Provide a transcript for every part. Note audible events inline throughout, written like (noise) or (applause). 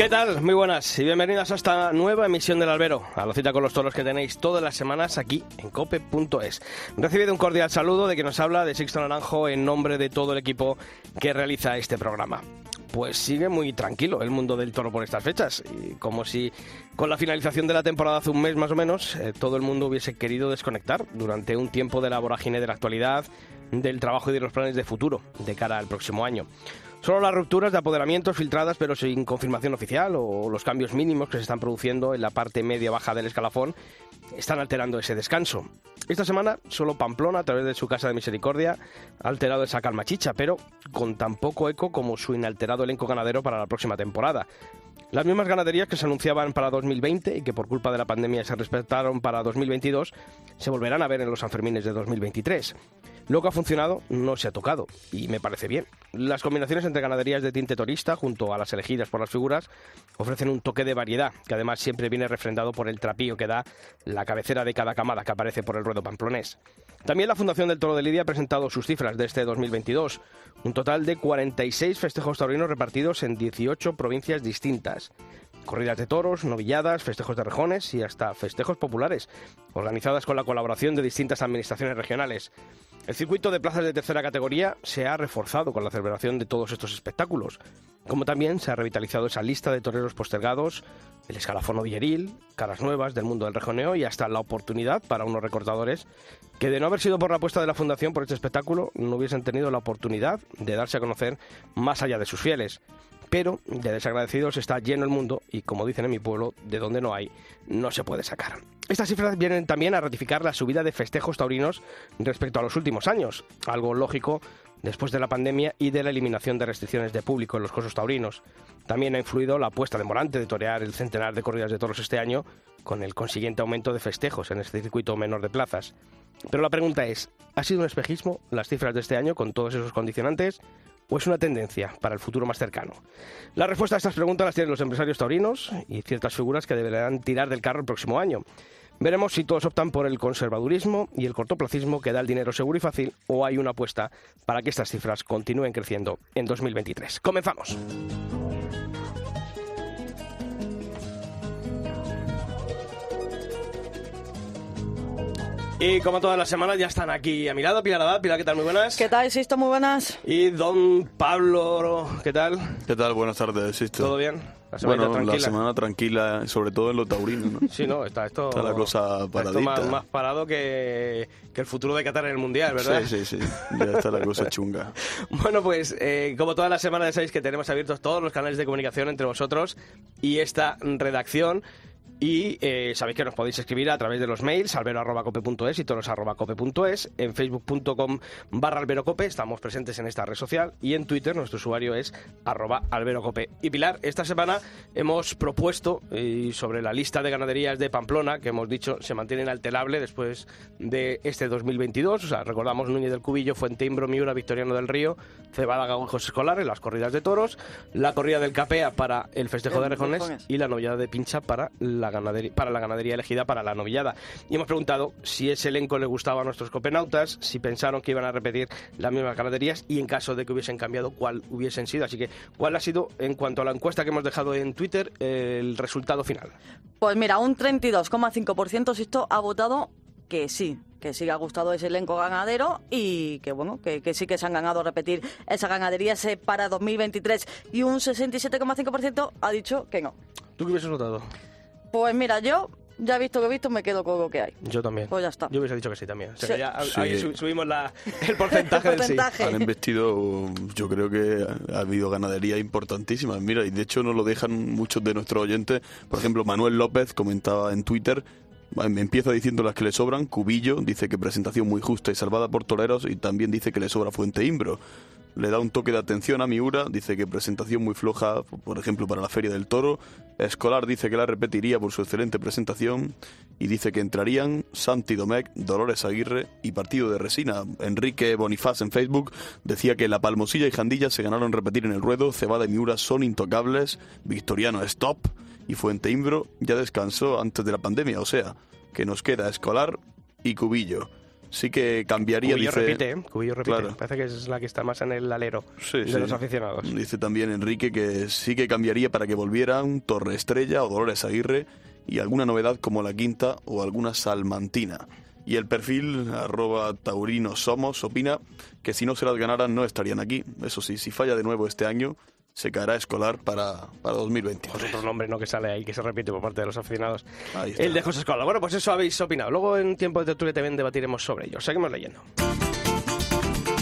¿Qué tal? Muy buenas y bienvenidas a esta nueva emisión del Albero, a la cita con los toros que tenéis todas las semanas aquí en cope.es. Recibido un cordial saludo de quien nos habla de Sixto Naranjo en nombre de todo el equipo que realiza este programa. Pues sigue muy tranquilo el mundo del toro por estas fechas, y como si con la finalización de la temporada hace un mes más o menos, eh, todo el mundo hubiese querido desconectar durante un tiempo de la vorágine de la actualidad, del trabajo y de los planes de futuro de cara al próximo año. Solo las rupturas de apoderamientos filtradas pero sin confirmación oficial o los cambios mínimos que se están produciendo en la parte media-baja del escalafón están alterando ese descanso. Esta semana solo Pamplona, a través de su Casa de Misericordia, ha alterado esa calma chicha, pero con tan poco eco como su inalterado elenco ganadero para la próxima temporada. Las mismas ganaderías que se anunciaban para 2020 y que por culpa de la pandemia se respetaron para 2022 se volverán a ver en los Sanfermines de 2023. Lo que ha funcionado no se ha tocado y me parece bien. Las combinaciones entre ganaderías de tinte torista junto a las elegidas por las figuras ofrecen un toque de variedad que además siempre viene refrendado por el trapío que da la cabecera de cada camada que aparece por el ruedo pamplonés. También la Fundación del Toro de Lidia ha presentado sus cifras de este 2022, un total de 46 festejos taurinos repartidos en 18 provincias distintas. Corridas de toros, novilladas, festejos de rejones y hasta festejos populares, organizadas con la colaboración de distintas administraciones regionales. El circuito de plazas de tercera categoría se ha reforzado con la celebración de todos estos espectáculos, como también se ha revitalizado esa lista de toreros postergados, el escalafón novilleril, caras nuevas del mundo del rejoneo y hasta la oportunidad para unos recortadores que de no haber sido por la apuesta de la Fundación por este espectáculo no hubiesen tenido la oportunidad de darse a conocer más allá de sus fieles pero de desagradecidos está lleno el mundo y, como dicen en mi pueblo, de donde no hay, no se puede sacar. Estas cifras vienen también a ratificar la subida de festejos taurinos respecto a los últimos años, algo lógico después de la pandemia y de la eliminación de restricciones de público en los cosos taurinos. También ha influido la apuesta de Morante de torear el centenar de corridas de toros este año, con el consiguiente aumento de festejos en este circuito menor de plazas. Pero la pregunta es, ¿ha sido un espejismo las cifras de este año con todos esos condicionantes? O es una tendencia para el futuro más cercano? La respuesta a estas preguntas las tienen los empresarios taurinos y ciertas figuras que deberán tirar del carro el próximo año. Veremos si todos optan por el conservadurismo y el cortoplacismo que da el dinero seguro y fácil o hay una apuesta para que estas cifras continúen creciendo en 2023. Comenzamos. Y como todas las semanas ya están aquí a mi lado, Pilar Abad. Pilar, ¿qué tal? Muy buenas. ¿Qué tal, Sisto? Muy buenas. Y don Pablo, ¿qué tal? ¿Qué tal? Buenas tardes, Sisto. ¿Todo bien? La semana bueno, tranquila. la semana tranquila, sobre todo en lo taurino, ¿no? Sí, no, está esto... Está la cosa está esto paradita. más, más parado que, que el futuro de Qatar en el Mundial, ¿verdad? Sí, sí, sí. Ya está la cosa (laughs) chunga. Bueno, pues eh, como todas las semanas ya sabéis que tenemos abiertos todos los canales de comunicación entre vosotros y esta redacción. Y eh, sabéis que nos podéis escribir a través de los mails albero.cope.es y toros.cope.es, en facebook.com barra alberocope, estamos presentes en esta red social, y en Twitter nuestro usuario es arroba alberocope. Y Pilar, esta semana hemos propuesto eh, sobre la lista de ganaderías de Pamplona, que hemos dicho se mantiene inalterable después de este 2022, o sea, recordamos Núñez del Cubillo, Fuenteimbro, Miura, Victoriano del Río, Cebada, Gajos Escolares, las corridas de toros, la corrida del Capea para el festejo de Rejones y la novillada de Pincha para la ganadería, para la ganadería elegida para la novillada. Y hemos preguntado si ese elenco le gustaba a nuestros copenautas, si pensaron que iban a repetir las mismas ganaderías y en caso de que hubiesen cambiado, cuál hubiesen sido. Así que, ¿cuál ha sido, en cuanto a la encuesta que hemos dejado en Twitter, el resultado final? Pues mira, un 32,5% Sisto ha votado que sí, que sí que ha gustado ese elenco ganadero y que bueno, que, que sí que se han ganado repetir esa ganadería para 2023 y un 67,5% ha dicho que no. ¿Tú qué hubieses votado? Pues mira, yo ya visto que he visto me quedo con lo que hay. Yo también. Pues ya está. Yo hubiese dicho que sí también. O sea, Sí. que ya, Sí. ahí su- subimos la- el (laughs) porcentaje El del sí. Han investido, yo creo que ha habido ganaderías importantísimas. Mira, y de hecho nos lo dejan muchos de nuestros oyentes. Por ejemplo, Manuel López comentaba en Twitter. Me empieza diciendo las que le sobran. Cubillo dice que presentación muy justa y salvada por toreros. Y también dice que le sobra Fuente Imbro. Le da un toque de atención a Miura. Dice que presentación muy floja, por ejemplo, para la Feria del Toro. Escolar dice que la repetiría por su excelente presentación. y dice que entrarían Santi Domecq, Dolores Aguirre y Partido de Resina. Enrique Bonifaz en Facebook decía que La Palmosilla y Jandilla se ganaron repetir en el ruedo, Cebada y Miura son intocables, Victoriano stop y Fuente Imbro ya descansó antes de la pandemia, o sea, que nos queda Escolar y Cubillo sí que cambiaría. Cubillo dice, repite, ¿eh? Cubillo repite. Parece que es la que está más en el alero de los aficionados. Dice también Enrique que sí que cambiaría para que volvieran Torre Estrella o Dolores Aguirre y alguna novedad como la quinta o alguna salmantina. Y el perfil arroba taurino somos opina que si no se las ganaran no estarían aquí. Eso sí, si falla de nuevo este año, se caerá escolar para, para 2021. Otro nombre no que sale ahí, que se repite por parte de los aficionados. El de José Escolar. Bueno, pues eso habéis opinado. Luego en tiempo de tertulia también debatiremos sobre ello. Seguimos leyendo.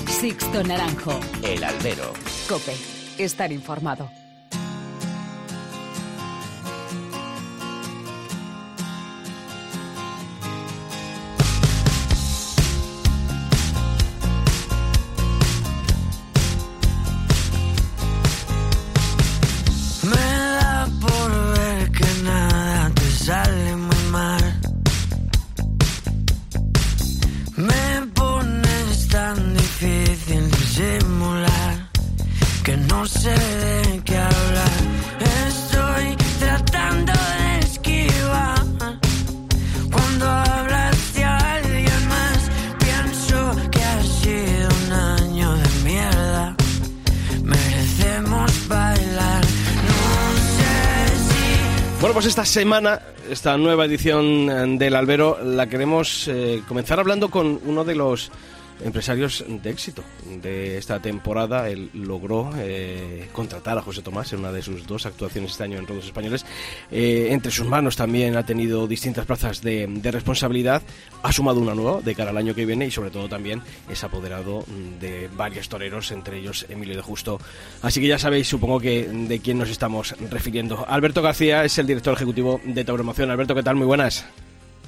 Sixto Naranjo. El albero. Cope. Estar informado. Semana, esta nueva edición eh, del Albero, la queremos eh, comenzar hablando con uno de los empresarios de éxito de esta temporada. Él logró eh, contratar a José Tomás en una de sus dos actuaciones este año en Rodos Españoles. Eh, entre sus manos también ha tenido distintas plazas de, responsabilidad. Ha sumado una nueva de cara al año que viene y sobre todo también es apoderado de varios toreros, entre ellos Emilio de Justo. Así que ya sabéis, supongo que de quién nos estamos refiriendo. Alberto García es el director ejecutivo de Tauromoción. Alberto, ¿qué tal? Muy buenas.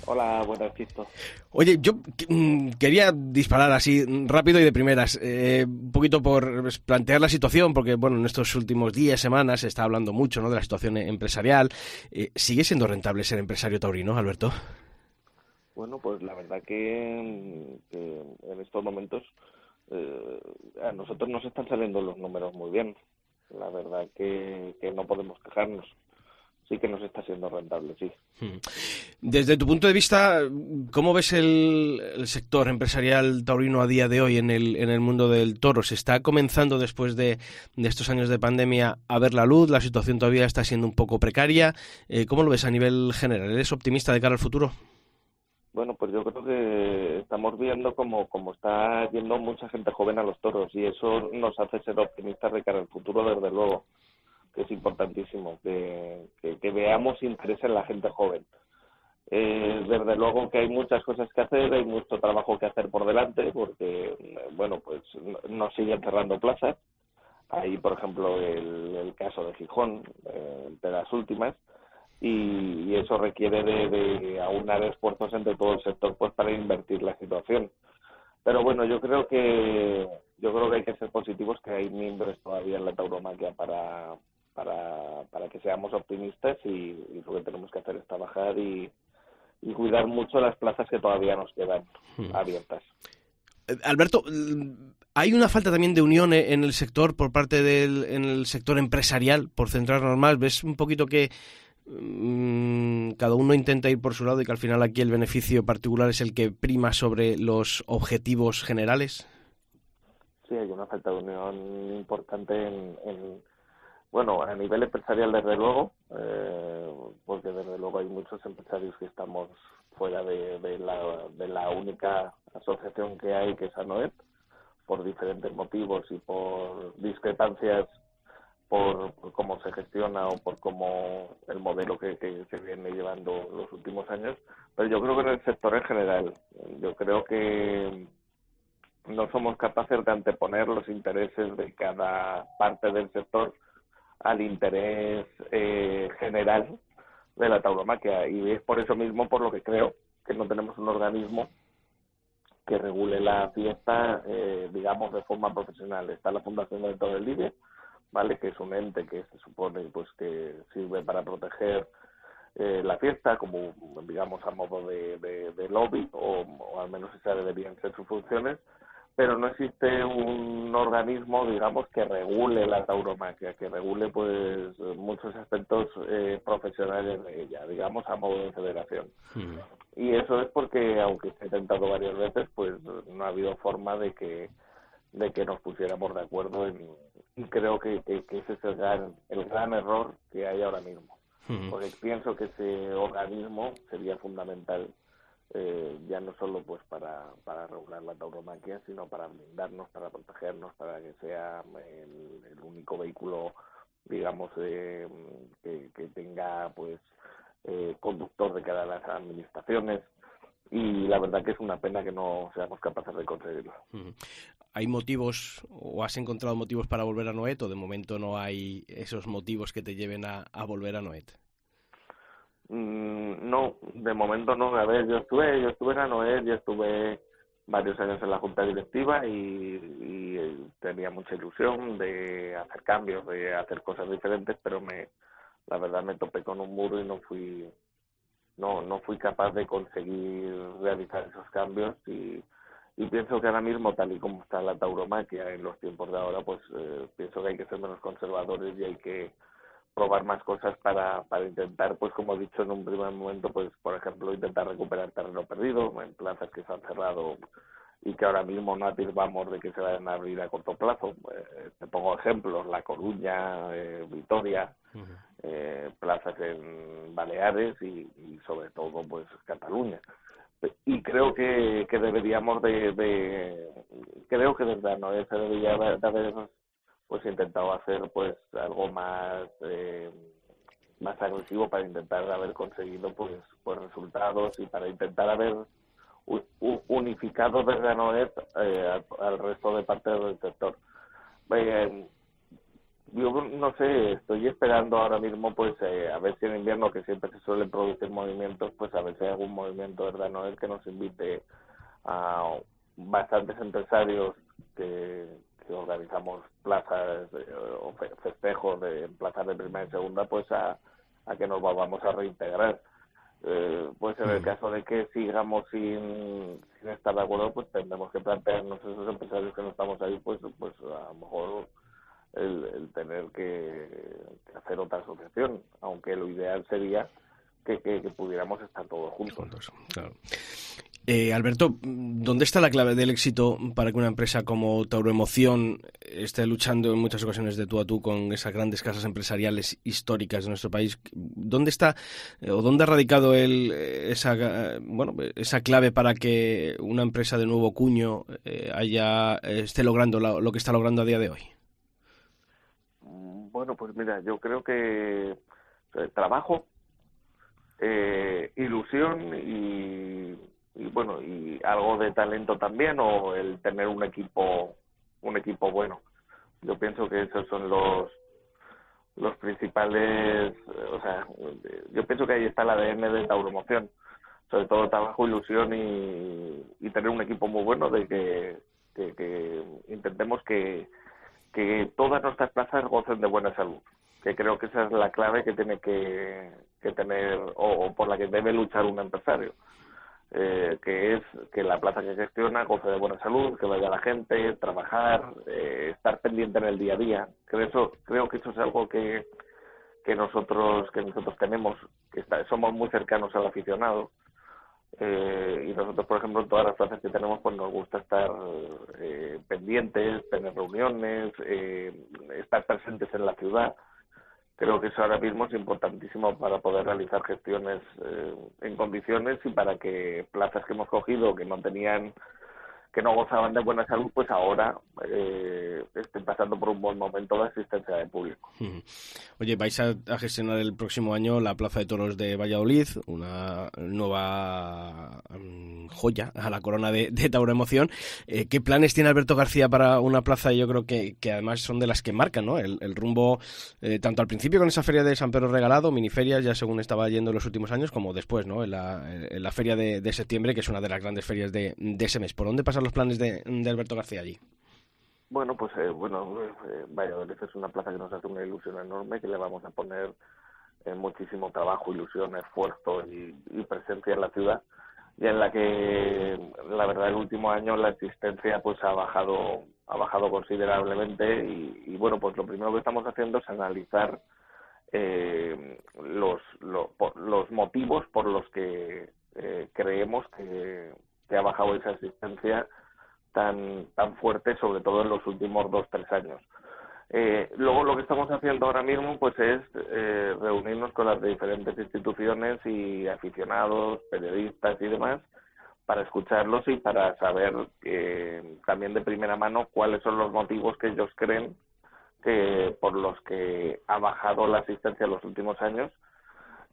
Hola, buenas, Cristo. Oye, yo mm, quería disparar así rápido y de primeras, eh, un poquito por plantear la situación, porque bueno, en estos últimos días, semanas, se está hablando mucho ¿no? de la situación empresarial. Eh, ¿Sigue siendo rentable ser empresario taurino, Alberto? Bueno, pues la verdad que, en estos momentos eh, a nosotros nos están saliendo los números muy bien. La verdad que no podemos quejarnos sí que nos está siendo rentable, sí. Hmm. Desde tu punto de vista, ¿cómo ves el, sector empresarial taurino a día de hoy en el, en el mundo del toro? ¿Se está comenzando después de, estos años de pandemia a ver la luz? ¿La situación todavía está siendo un poco precaria? Eh, ¿Cómo lo ves a nivel general? ¿Eres optimista de cara al futuro? Bueno, pues yo creo que estamos viendo como, como está yendo mucha gente joven a los toros y eso nos hace ser optimistas de cara al futuro, desde luego que es importantísimo, que, veamos interés en la gente joven. Eh, desde luego que hay muchas cosas que hacer, hay mucho trabajo que hacer por delante, porque, bueno, pues nos siguen cerrando plazas. Hay, por ejemplo, el, el caso de Gijón, eh, de las últimas, y, eso requiere de, de, aunar esfuerzos entre todo el sector pues para invertir la situación. Pero bueno, yo creo que yo creo que hay que ser positivos, que hay miembros todavía en la tauromaquia para, para, para que seamos optimistas y, lo que tenemos que hacer es trabajar y, cuidar mucho las plazas que todavía nos quedan hmm. abiertas. Eh, Alberto, hay una falta también de unión en el sector por parte del en el sector empresarial, por centrarnos más. ¿Ves un poquito que mm, cada uno intenta ir por su lado y que al final aquí el beneficio particular es el que prima sobre los objetivos generales? Sí, hay una falta de unión importante en bueno, a nivel empresarial, desde luego, eh, porque desde luego hay muchos empresarios que estamos fuera de, de, la, de la única asociación que hay, que es ANOET, por diferentes motivos y por discrepancias por, cómo se gestiona o por cómo el modelo que se viene llevando los últimos años. Pero yo creo que en el sector en general, yo creo que no somos capaces de anteponer los intereses de cada parte del sector al interés eh, general de la tauromaquia y es por eso mismo por lo que creo que no tenemos un organismo que regule la fiesta, eh, digamos, de forma profesional. Está la Fundación de Todo el Libre, ¿vale? Que es un ente que se supone pues que sirve para proteger eh, la fiesta, como digamos a modo de, lobby, o, o, al menos esas deberían ser sus funciones, pero no existe un organismo, digamos, que regule la tauromaquia, que regule pues muchos aspectos eh, profesionales de ella, digamos, a modo de federación. Y eso es porque, aunque se ha intentado varias veces, pues no ha habido forma de que de que nos pusiéramos de acuerdo en, y creo que, que, ese es el gran, el gran error que hay ahora mismo. Porque pienso que ese organismo sería fundamental eh, ya no solo pues para, para regular la tauromaquia, sino para blindarnos, para protegernos, para que sea el, único vehículo, digamos, eh, que, que, tenga pues eh, conductor de cada las administraciones y la verdad que es una pena que no seamos capaces de conseguirlo. ¿Hay motivos o has encontrado motivos para volver a Noet o de momento no hay esos motivos que te lleven a, a volver a Noet? Mm, no, de momento no. A ver, yo estuve, yo estuve en Anoel, yo estuve varios años en la junta directiva y, eh, tenía mucha ilusión de hacer cambios, de hacer cosas diferentes, pero me, la verdad me topé con un muro y no fui, no, no fui capaz de conseguir realizar esos cambios y, y pienso que ahora mismo tal y como está la tauromaquia en los tiempos de ahora, pues eh, pienso que hay que ser menos conservadores y hay que probar más cosas para, para intentar, pues como he dicho en un primer momento, pues por ejemplo intentar recuperar terreno perdido en plazas que se han cerrado y que ahora mismo no afirmamos de que se vayan a abrir a corto plazo. Eh, te pongo ejemplos, La Coruña, eh, Vitoria, eh, plazas en Baleares y, sobre todo pues Cataluña. Y creo que, que deberíamos de, de creo que desde no se debería de haber he intentado hacer pues algo más eh, más agresivo para intentar haber conseguido pues pues resultados y para intentar haber unificado desde Noet eh, al, resto de partes del sector. Eh, yo no sé estoy esperando ahora mismo pues eh, a ver si en invierno que siempre se suelen producir movimientos pues a ver si hay algún movimiento de Noet que nos invite a bastantes empresarios que, organizamos plazas o festejos de plazas de primera y segunda, pues a, a que nos vamos a reintegrar. Eh, pues en el caso de que sigamos sin, sin estar de acuerdo, pues tendremos que plantearnos esos empresarios que no estamos ahí, pues, pues a lo mejor el, el tener que, hacer otra asociación, aunque lo ideal sería que, que, pudiéramos estar todos juntos. claro. Eh, Alberto, ¿dónde está la clave del éxito para que una empresa como Tauroemoción esté luchando en muchas ocasiones de tú a tú con esas grandes casas empresariales históricas de nuestro país? ¿Dónde está eh, o dónde ha radicado el, eh, esa, bueno, esa clave para que una empresa de nuevo cuño haya, esté logrando lo, que está logrando a día de hoy? Bueno, pues mira, yo creo que trabajo, ilusión y y bueno y algo de talento también o el tener un equipo un equipo bueno. Yo pienso que esos son los los principales o sea yo pienso que ahí está el ADN de Tauromoción sobre todo trabajo ilusión y, y tener un equipo muy bueno de que, que, intentemos que que todas nuestras plazas gocen de buena salud que creo que esa es la clave que tiene que, que tener o por la que debe luchar un empresario eh, que es que la plaza que gestiona goce de buena salud, que vaya la gente, trabajar, eh, estar pendiente en el día a día. Creo, eso, creo que eso es algo que, que nosotros que nosotros tenemos, que somos muy cercanos al aficionado. Eh, y nosotros, por ejemplo, en todas las plazas que tenemos, pues nos gusta estar eh, pendientes, tener reuniones, eh, estar presentes en la ciudad creo que eso ahora mismo es importantísimo para poder realizar gestiones eh, en condiciones y para que plazas que hemos cogido que no tenían que no gozaban de buena salud, pues ahora eh, estén pasando por un buen momento de asistencia de público. Oye, vais a, gestionar el próximo año la Plaza de Toros de Valladolid, una nueva mm, joya a la corona de, Tauro Emoción. Eh, ¿Qué planes tiene Alberto García para una plaza? Yo creo que, además son de las que marcan ¿no? el, rumbo, eh, tanto al principio con esa feria de San Pedro Regalado, miniferias, ya según estaba yendo en los últimos años, como después ¿no? en, la, feria de, septiembre, que es una de las grandes ferias de, de ese mes. ¿Por dónde pasa los planes de, Alberto García allí? Bueno, pues eh, bueno, eh, Valladolid es una plaza que nos hace una ilusión enorme, que le vamos a poner muchísimo trabajo, ilusión, esfuerzo y, presencia en la ciudad y en la que la verdad el último año la asistencia pues ha bajado ha bajado considerablemente y, bueno pues lo primero que estamos haciendo es analizar eh, los, los motivos por los que eh, creemos que, que ha bajado esa asistencia tan tan fuerte sobre todo en los últimos dos tres años. Eh, luego lo que estamos haciendo ahora mismo pues es eh, reunirnos con las diferentes instituciones y aficionados, periodistas y demás para escucharlos y para saber eh, también de primera mano cuáles son los motivos que ellos creen que por los que ha bajado la asistencia en los últimos años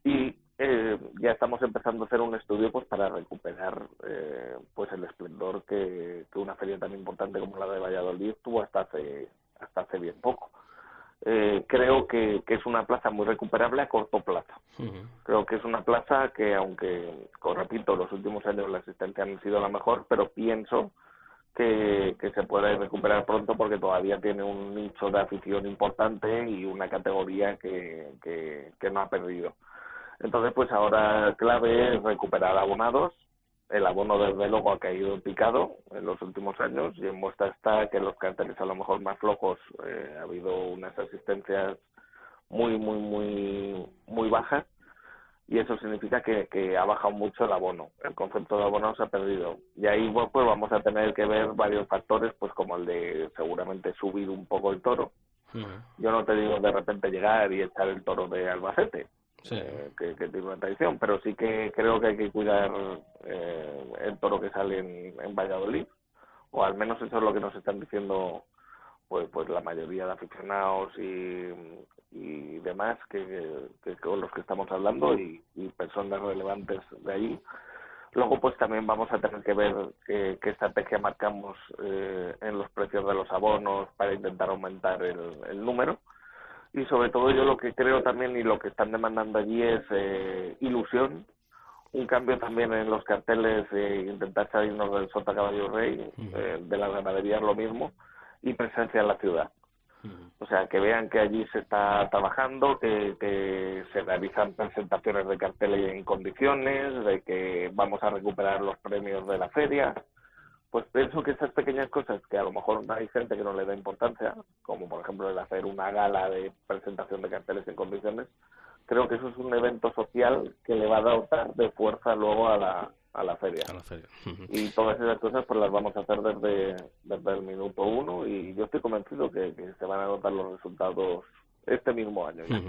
y eh, ya estamos empezando a hacer un estudio pues para recuperar eh, pues el esplendor que, que una feria tan importante como la de Valladolid tuvo hasta hace hasta hace bien poco. Eh, creo que, que, es una plaza muy recuperable a corto plazo. Creo que es una plaza que, aunque, como repito, los últimos años la asistencia han sido la mejor, pero pienso que, que se puede recuperar pronto porque todavía tiene un nicho de afición importante y una categoría que, que, que no ha perdido. Entonces, pues ahora clave es recuperar abonados, el abono desde luego ha caído picado en los últimos años y en muestra está que los carteles a lo mejor más flojos eh, ha habido unas asistencias muy muy muy muy bajas. Y eso significa que, que ha bajado mucho el abono. El concepto de abono se ha perdido. Y ahí pues vamos a tener que ver varios factores pues como el de seguramente subir un poco el toro. Yo no te digo de repente llegar y echar el toro de Albacete eh, que, tiene una tradición, pero sí que creo que hay que cuidar eh, el toro que sale en, Valladolid, o al menos eso es lo que nos están diciendo pues pues la mayoría de aficionados y, y demás que, con los que estamos hablando y, personas relevantes de ahí. Luego, pues también vamos a tener que ver qué, estrategia marcamos eh, en los precios de los abonos para intentar aumentar el número y sobre todo yo lo que creo también y lo que están demandando allí es eh, ilusión, un cambio también en los carteles, eh, intentar salirnos del Sota Caballo Rey, eh, de la ganadería lo mismo, y presencia en la ciudad. O sea, que vean que allí se está trabajando, que, que se realizan presentaciones de carteles en condiciones, de que vamos a recuperar los premios de la feria, pues pienso que esas pequeñas cosas que a lo mejor hay gente que no le da importancia, como por ejemplo el hacer una gala de presentación de carteles en condiciones, creo que eso es un evento social que le va a dar de fuerza luego a la, a la feria. Y todas esas cosas pues las vamos a hacer desde, desde el minuto uno y yo estoy convencido que, se van a notar los resultados este mismo año, ya,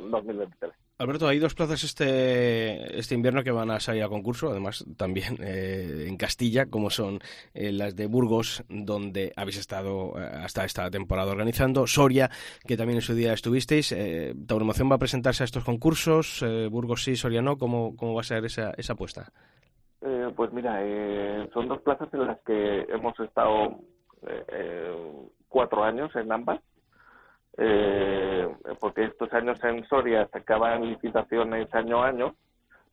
2023. Alberto, hay dos plazas este, este invierno que van a salir a concurso, además también (laughs) eh, en Castilla, como son eh, las de Burgos, donde habéis estado eh, hasta esta temporada organizando, Soria, que también en su día estuvisteis. Eh, ¿Tauromoción va a presentarse a estos concursos? Burgos sí, Soria no. ¿Cómo, cómo va a ser esa, esa apuesta? pues mira, son dos plazas en las que hemos estado cuatro años en ambas eh, porque estos años en Soria se acaban licitaciones año a año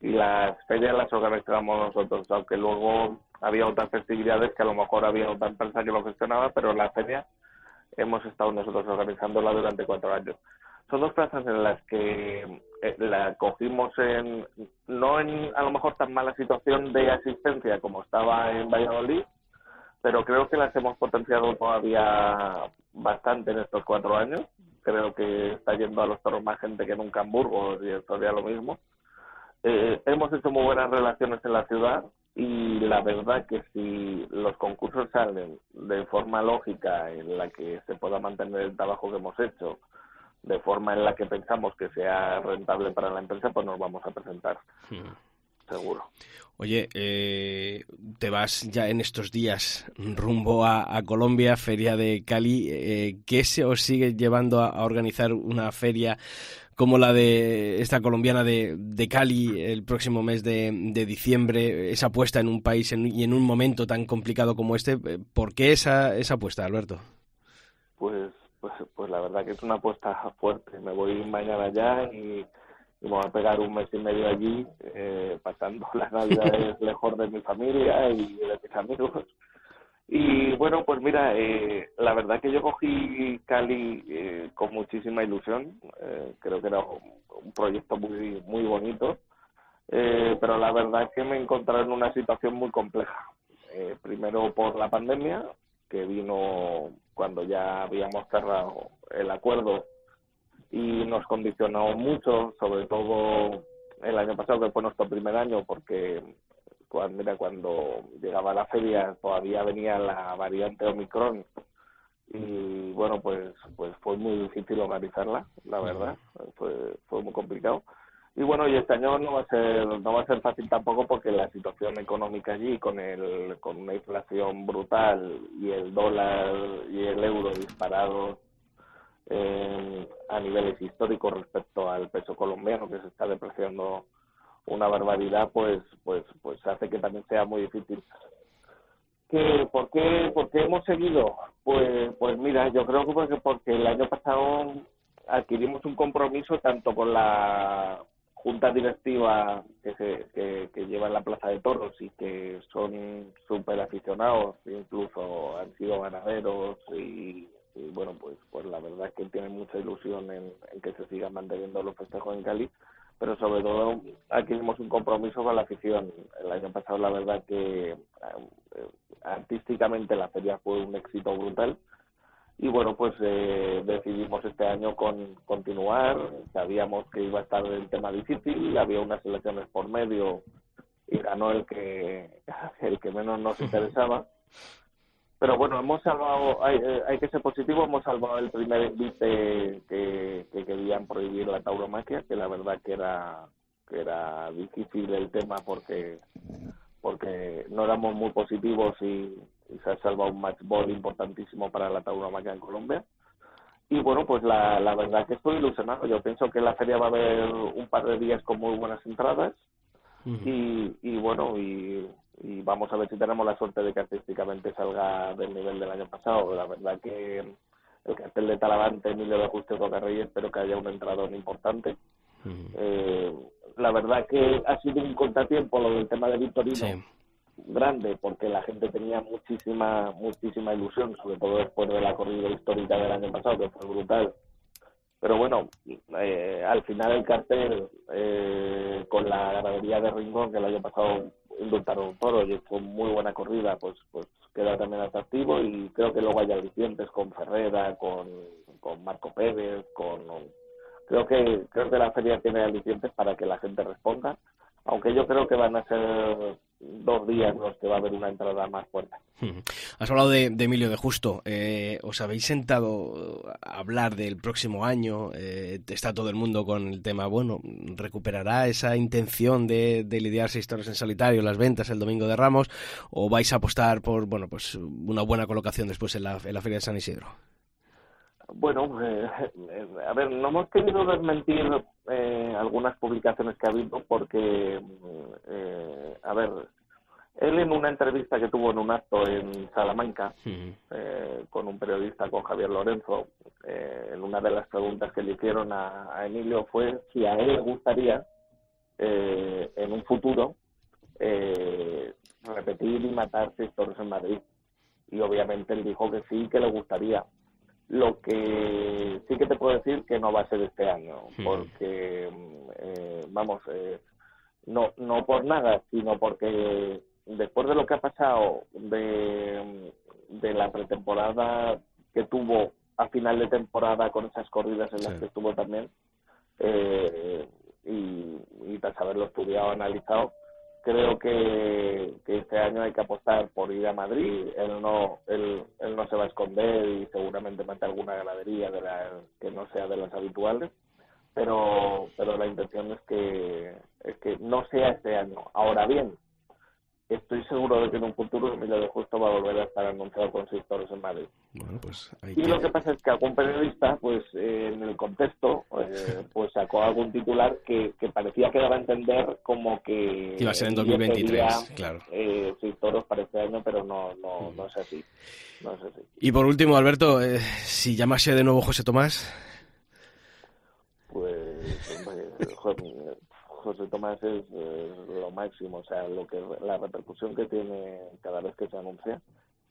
y las ferias las organizábamos nosotros, aunque luego había otras festividades que a lo mejor había otra empresa que lo gestionaba, pero la feria hemos estado nosotros organizándola durante cuatro años. Son dos plazas en las que eh, la cogimos en, no en a lo mejor tan mala situación de asistencia como estaba en Valladolid, pero creo que las hemos potenciado todavía bastante en estos cuatro años. Creo que está yendo a los toros más gente que nunca en Burgos y todavía lo mismo. Eh, hemos hecho muy buenas relaciones en la ciudad y la verdad que si los concursos salen de forma lógica en la que se pueda mantener el trabajo que hemos hecho, de forma en la que pensamos que sea rentable para la empresa, pues nos vamos a presentar seguro. Oye, eh, te vas ya en estos días rumbo a, Colombia, Feria de Cali. Eh, ¿Qué se os sigue llevando a, organizar una feria como la de esta colombiana de, de Cali el próximo mes de, diciembre? Esa apuesta en un país y en un momento tan complicado como este. Eh, ¿Por qué esa, esa apuesta, Alberto? Pues, pues, pues la verdad que es una apuesta fuerte. Me voy mañana ya y y me voy a pegar un mes y medio allí, eh, pasando (laughs) las navidades (laughs) lejos de mi familia y de mis amigos. Y bueno, pues mira, eh, la verdad que yo cogí Cali eh, con muchísima ilusión. Eh, creo que era un proyecto muy muy bonito, eh, pero la verdad es que me encontré en una situación muy compleja. Eh, primero por la pandemia, que vino cuando ya habíamos cerrado el acuerdo y nos condicionó mucho, sobre todo el año pasado, que fue nuestro primer año, porque cuando, mira, cuando llegaba la feria todavía venía la variante Omicron y bueno, pues pues fue muy difícil organizarla, la verdad, fue, fue muy complicado. Y bueno, y este año no va a ser no va a ser fácil tampoco porque la situación económica allí con el con una inflación brutal y el dólar y el euro disparados eh, a niveles históricos respecto al peso colombiano que se está depreciando una barbaridad, pues pues pues hace que también sea muy difícil. ¿Que, ¿Por qué por qué hemos seguido? Pues pues mira, yo creo que porque, porque el año pasado adquirimos un compromiso tanto con la junta directiva que, se, que, que lleva en la Plaza de Toros y que son súper aficionados, incluso han sido ganaderos y, y, bueno, pues pues la verdad es que tienen mucha ilusión en, en que se sigan manteniendo los festejos en Cali pero sobre todo aquí tenemos un compromiso con la afición. El año pasado la verdad que eh, artísticamente la feria fue un éxito brutal y bueno pues eh, decidimos este año con continuar sabíamos que iba a estar el tema difícil había unas elecciones por medio y ganó el que (laughs) el que menos nos (laughs) interesaba pero bueno, hemos salvado, hay, eh, hay que ser positivo, hemos salvado el primer envite que, que querían prohibir la tauromaquia, que la verdad que era que era difícil el tema porque porque no éramos muy positivos y, y se ha salvado un match ball importantísimo para la tauromaquia en Colombia. Y bueno, pues la, la verdad que estoy ilusionado. Yo pienso que en la feria va a haber un par de días con muy buenas entradas. y, y bueno, y y vamos a ver si tenemos la suerte de que artísticamente salga del nivel del año pasado. La verdad que el cartel de Talavante, Emilio de Justo Reyes, espero que haya un entrador importante. eh, la verdad que ha sido un contratiempo lo del tema de Victorino grande porque la gente tenía muchísima muchísima ilusión sobre todo después de la corrida histórica del año pasado que fue brutal pero bueno eh, al final el cartel eh, con la ganadería de Rincón que el año pasado indultaron un toro y fue muy buena corrida, pues pues queda también atractivo y creo que luego hay alicientes con Ferrera, con, con Marco Pérez, con creo que creo que la feria tiene alicientes para que la gente responda, aunque yo creo que van a ser dos días los que va a haber una entrada más fuerte. (laughs) Has hablado de, Emilio de Justo. Eh, ¿Os habéis sentado a hablar del próximo año? Eh, está todo el mundo con el tema, bueno, ¿recuperará esa intención de, de lidiar seis en solitario, las ventas el domingo de Ramos? ¿O vais a apostar por, bueno, pues una buena colocación después en la, en la Feria de San Isidro? Bueno, eh, a ver, no hemos querido desmentir eh, algunas publicaciones que ha habido porque, eh, a ver, él en una entrevista que tuvo en un acto en Salamanca eh, con un periodista, con Javier Lorenzo, eh, en una de las preguntas que le hicieron a, a Emilio fue si a él le gustaría eh, en un futuro eh, repetir y matar seis toros en Madrid. Y obviamente él dijo que sí, que le gustaría lo que sí que te puedo decir que no va a ser este año, porque, eh, vamos, eh, no, no por nada, sino porque después de lo que ha pasado de, de la pretemporada que tuvo a final de temporada con esas corridas en las Sí. que estuvo también, eh, y, y tras haberlo estudiado, analizado, creo que, este año hay que apostar por ir a Madrid. Él no, él, él no se va a esconder y seguramente mete alguna ganadería de la, que no sea de las habituales. Pero, pero la intención es que, es que no sea este año. Ahora bien, estoy seguro de que en un futuro Emilio de Justo va a volver a estar anunciado con seis toros en Madrid. Bueno, pues hay Y lo que pasa es que algún periodista, pues eh, en el contexto, eh, (laughs) pues sacó algún titular que, que parecía que daba a entender como que iba a ser en Emilio 2023, quería, claro. eh, toros para este año, pero no, no, no es así. No es así. Y por último, Alberto, eh, si llamase de nuevo José Tomás, Pues, hombre, José Tomás es eh, lo máximo, o sea, lo que la repercusión que tiene cada vez que se anuncia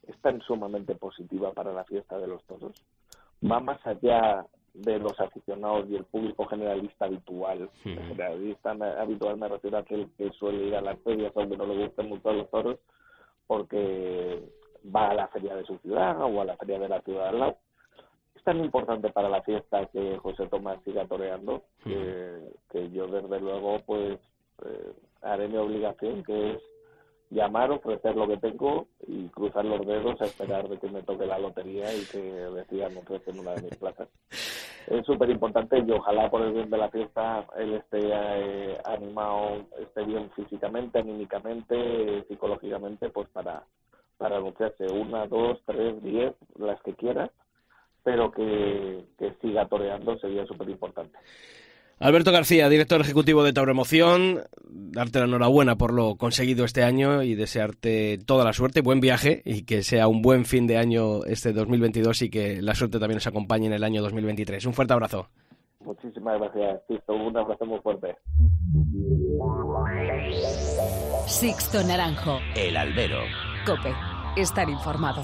es tan sumamente positiva para la fiesta de los toros. Va más allá de los aficionados y el público generalista habitual. El generalista habitual me refiero a aquel que suele ir a las ferias aunque no le gusten mucho los toros porque va a la feria de su ciudad o a la feria de la ciudad de al lado. Tan importante para la fiesta que José Tomás siga toreando que, que yo desde luego pues eh, haré mi obligación que es llamar, ofrecer lo que tengo y cruzar los dedos a esperar de que me toque la lotería y que decidan me ofrecen una de mis (laughs) plazas. Es súper importante y ojalá por el bien de la fiesta él esté eh, animado, esté bien físicamente, anímicamente, psicológicamente, pues para, para anunciarse una, dos, tres, diez, las que quiera, pero que, que siga toreando sería súper importante. Alberto García, director ejecutivo de Tauro Emoción, darte la enhorabuena por lo conseguido este año y desearte toda la suerte, buen viaje y que sea un buen fin de año este 2022 y que la suerte también nos acompañe en el año 2023. Un fuerte abrazo. Muchísimas gracias, Sisto. Un abrazo muy fuerte. Sixto Naranjo. El albero. Cope. Estar informado.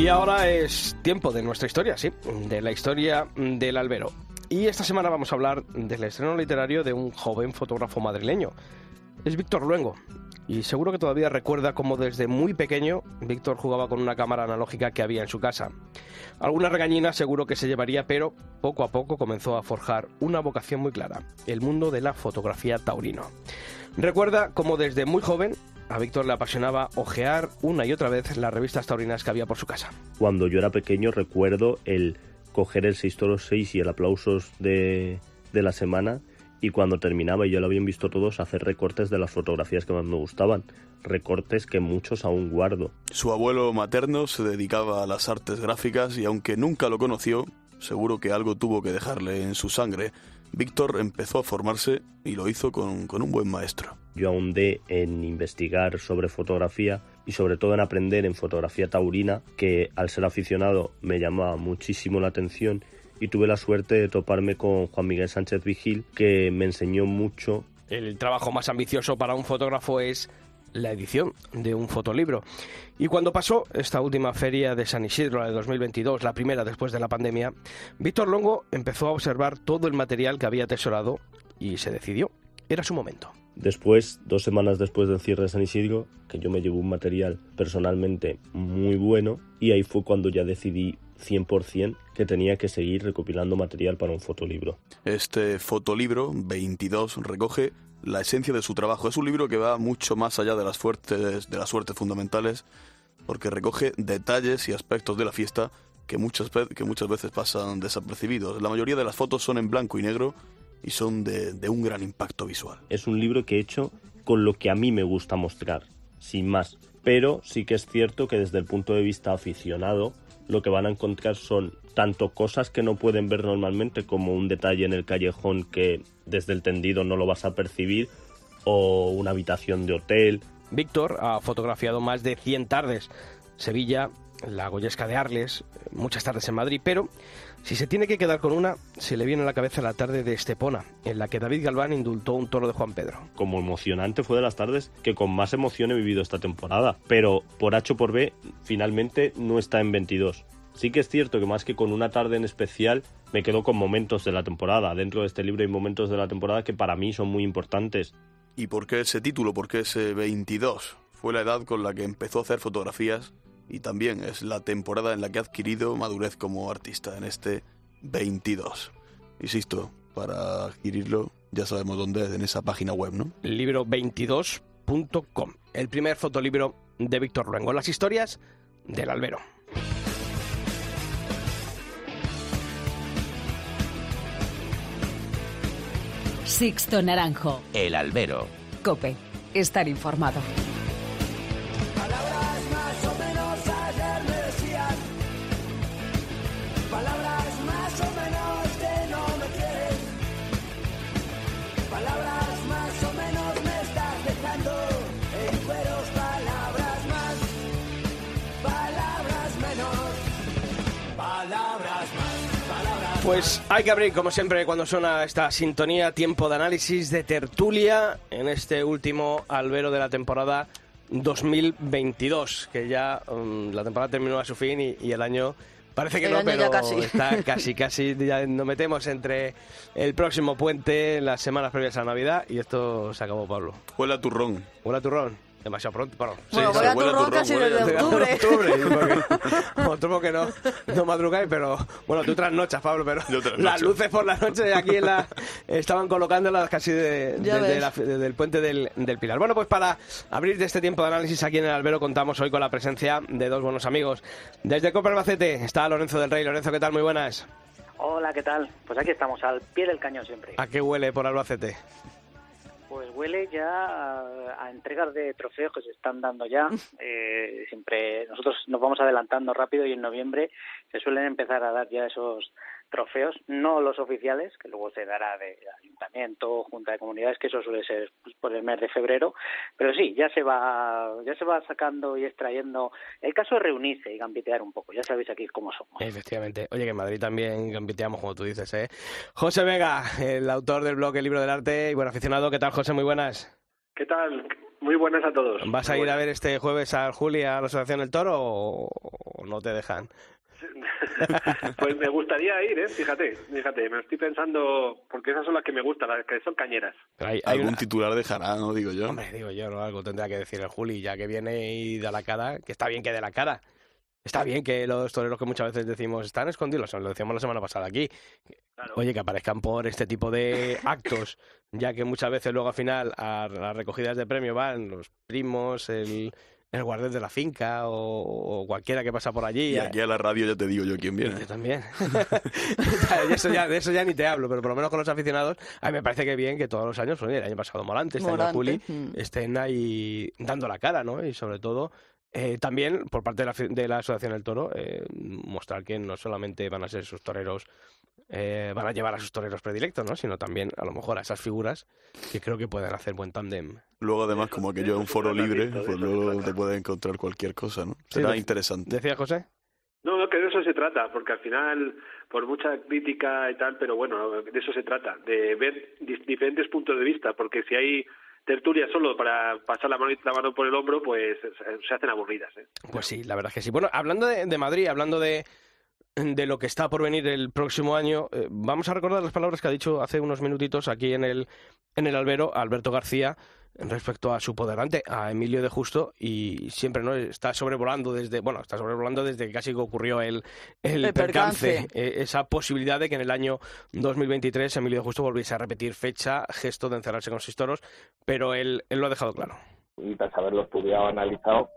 Y ahora es tiempo de nuestra historia, sí, de la historia del albero. Y esta semana vamos a hablar del estreno literario de un joven fotógrafo madrileño. Es Víctor Luengo. Y seguro que todavía recuerda cómo desde muy pequeño Víctor jugaba con una cámara analógica que había en su casa. Alguna regañina seguro que se llevaría, pero poco a poco comenzó a forjar una vocación muy clara, el mundo de la fotografía taurino. Recuerda cómo desde muy joven a Víctor le apasionaba ojear una y otra vez las revistas taurinas que había por su casa. Cuando yo era pequeño recuerdo el coger el 6 toros 6 y el aplausos de, de la semana y cuando terminaba y ya lo habían visto todos hacer recortes de las fotografías que más me gustaban. Recortes que muchos aún guardo. Su abuelo materno se dedicaba a las artes gráficas y aunque nunca lo conoció, seguro que algo tuvo que dejarle en su sangre. Víctor empezó a formarse y lo hizo con, con un buen maestro. Yo ahondé en investigar sobre fotografía y sobre todo en aprender en fotografía taurina, que al ser aficionado me llamaba muchísimo la atención y tuve la suerte de toparme con Juan Miguel Sánchez Vigil, que me enseñó mucho. El trabajo más ambicioso para un fotógrafo es la edición de un fotolibro. Y cuando pasó esta última feria de San Isidro, la de 2022, la primera después de la pandemia, Víctor Longo empezó a observar todo el material que había atesorado y se decidió. Era su momento. Después, dos semanas después del cierre de San Isidro, que yo me llevo un material personalmente muy bueno y ahí fue cuando ya decidí 100% que tenía que seguir recopilando material para un fotolibro. Este fotolibro 22 recoge la esencia de su trabajo. Es un libro que va mucho más allá de las fuertes, de las suertes fundamentales, porque recoge detalles y aspectos de la fiesta que muchas, que muchas veces pasan desapercibidos. La mayoría de las fotos son en blanco y negro y son de, de un gran impacto visual. Es un libro que he hecho con lo que a mí me gusta mostrar, sin más. Pero sí que es cierto que desde el punto de vista aficionado, lo que van a encontrar son tanto cosas que no pueden ver normalmente como un detalle en el callejón que desde el tendido no lo vas a percibir o una habitación de hotel. Víctor ha fotografiado más de 100 tardes. Sevilla, la Goyesca de Arles, muchas tardes en Madrid, pero si se tiene que quedar con una, se le viene a la cabeza la tarde de Estepona, en la que David Galván indultó un toro de Juan Pedro. Como emocionante fue de las tardes que con más emoción he vivido esta temporada. Pero por H o por B, finalmente no está en 22. Sí que es cierto que más que con una tarde en especial, me quedo con momentos de la temporada. Dentro de este libro hay momentos de la temporada que para mí son muy importantes. ¿Y por qué ese título? ¿Por qué ese 22? Fue la edad con la que empezó a hacer fotografías y también es la temporada en la que ha adquirido madurez como artista, en este 22. Insisto, para adquirirlo ya sabemos dónde es, en esa página web, ¿no? libro22.com, el primer fotolibro de Víctor Luengo, las historias del albero. Sixto Naranjo. El albero. Cope. Estar informado. Palabras más o menos ayer me decían Palabras Pues hay que abrir, como siempre, cuando suena esta sintonía, tiempo de análisis de tertulia en este último albero de la temporada 2022, que ya mm, la temporada terminó a su fin y, y el año parece que El no, pero casi. (laughs) está casi, casi, ya nos metemos entre el próximo puente, las semanas previas a Navidad y esto se acabó, Pablo. Huele a turrón. Huele a turrón, demasiado pronto, bueno, Bueno, sí, voy a huele a turrón casi desde octubre. (laughs) octubre, porque vosotros (laughs) que no, no madrugáis, pero bueno, tú trasnochas, Pablo, pero las luces por la noche aquí en la, estaban colocándolas casi de- desde, la- desde el puente del, del Pilar. Bueno, pues para abrir de este tiempo de análisis aquí en el Albero contamos hoy con la presencia de dos buenos amigos. Desde Copa Albacete está Lorenzo del Rey. Lorenzo, ¿qué tal? Muy buenas. Hola, ¿qué tal? Pues aquí estamos, al pie del cañón siempre. ¿A qué huele por Albacete? Huele ya a, a entregas de trofeos que se están dando ya. (laughs) Eh, siempre nosotros nos vamos adelantando rápido y en noviembre se suelen empezar a dar ya esos trofeos, no los oficiales, que luego se dará de ayuntamiento, junta de comunidades, que eso suele ser pues, por el mes de febrero, pero sí, ya se va ya se va sacando y extrayendo. El caso es reunirse y gambitear un poco, ya sabéis aquí cómo somos. Efectivamente. Oye, que en Madrid también gambiteamos, como tú dices, ¿eh? José Vega, el autor del blog El Libro del Arte y buen aficionado. ¿Qué tal, José? Muy buenas. ¿Qué tal? Muy buenas a todos. ¿Vas a ir a ver este jueves al Juli a la Asociación del Toro o, o no te dejan? (laughs) pues me gustaría ir, ¿eh? Fíjate, fíjate, me estoy pensando, porque esas son las que me gustan, las que son cañeras. Pero hay, hay Algún una- titular dejará, ¿no? Digo yo. Hombre, digo yo, ¿no? Algo tendrá que decir el Juli, ya que viene y da la cara, que está bien que dé la cara. Está bien que los toreros que muchas veces decimos están escondidos, lo decíamos la semana pasada aquí. Claro. Oye, que aparezcan por este tipo de (laughs) actos, ya que muchas veces luego al final a las recogidas de premio van los primos, el, el guardián de la finca o, o cualquiera que pasa por allí. Y aquí a la radio ya te digo yo quién viene. Yo también. (laughs) de, eso ya, de eso ya ni te hablo, pero por lo menos con los aficionados, a mí me parece que bien que todos los años, oye, el año pasado Morante, este año Morante, Juli, mm. estén ahí dando la cara, ¿no? Y sobre todo, eh, también por parte de la, de la Asociación del Toro, eh, mostrar que no solamente van a ser sus toreros, eh, van a llevar a sus toreros predilectos, ¿no? Sino también, a lo mejor, a esas figuras que creo que pueden hacer buen tándem. Luego, además, como aquello es un foro libre, pues luego te puedes encontrar cualquier cosa, ¿no? Será interesante. ¿Decía José? No, no, que de eso se trata, porque al final, por mucha crítica y tal, pero bueno, de eso se trata, de ver diferentes puntos de vista, porque si hay tertulia solo para pasar la mano, la mano por el hombro, pues se, se hacen aburridas, ¿eh? Pues sí, la verdad es que sí. Bueno, hablando de, de Madrid, hablando de, de lo que está por venir el próximo año, eh, vamos a recordar las palabras que ha dicho hace unos minutitos aquí en el, en el albero Alberto García respecto a su poderante, a Emilio de Justo, y siempre no está sobrevolando desde, bueno, está sobrevolando desde que casi que ocurrió el, el, El percance, percance. eh, esa posibilidad de que en el año 2023 Emilio de Justo volviese a repetir fecha, gesto de encerrarse con seis toros, pero él, él lo ha dejado claro. y tras haberlo estudiado, analizado,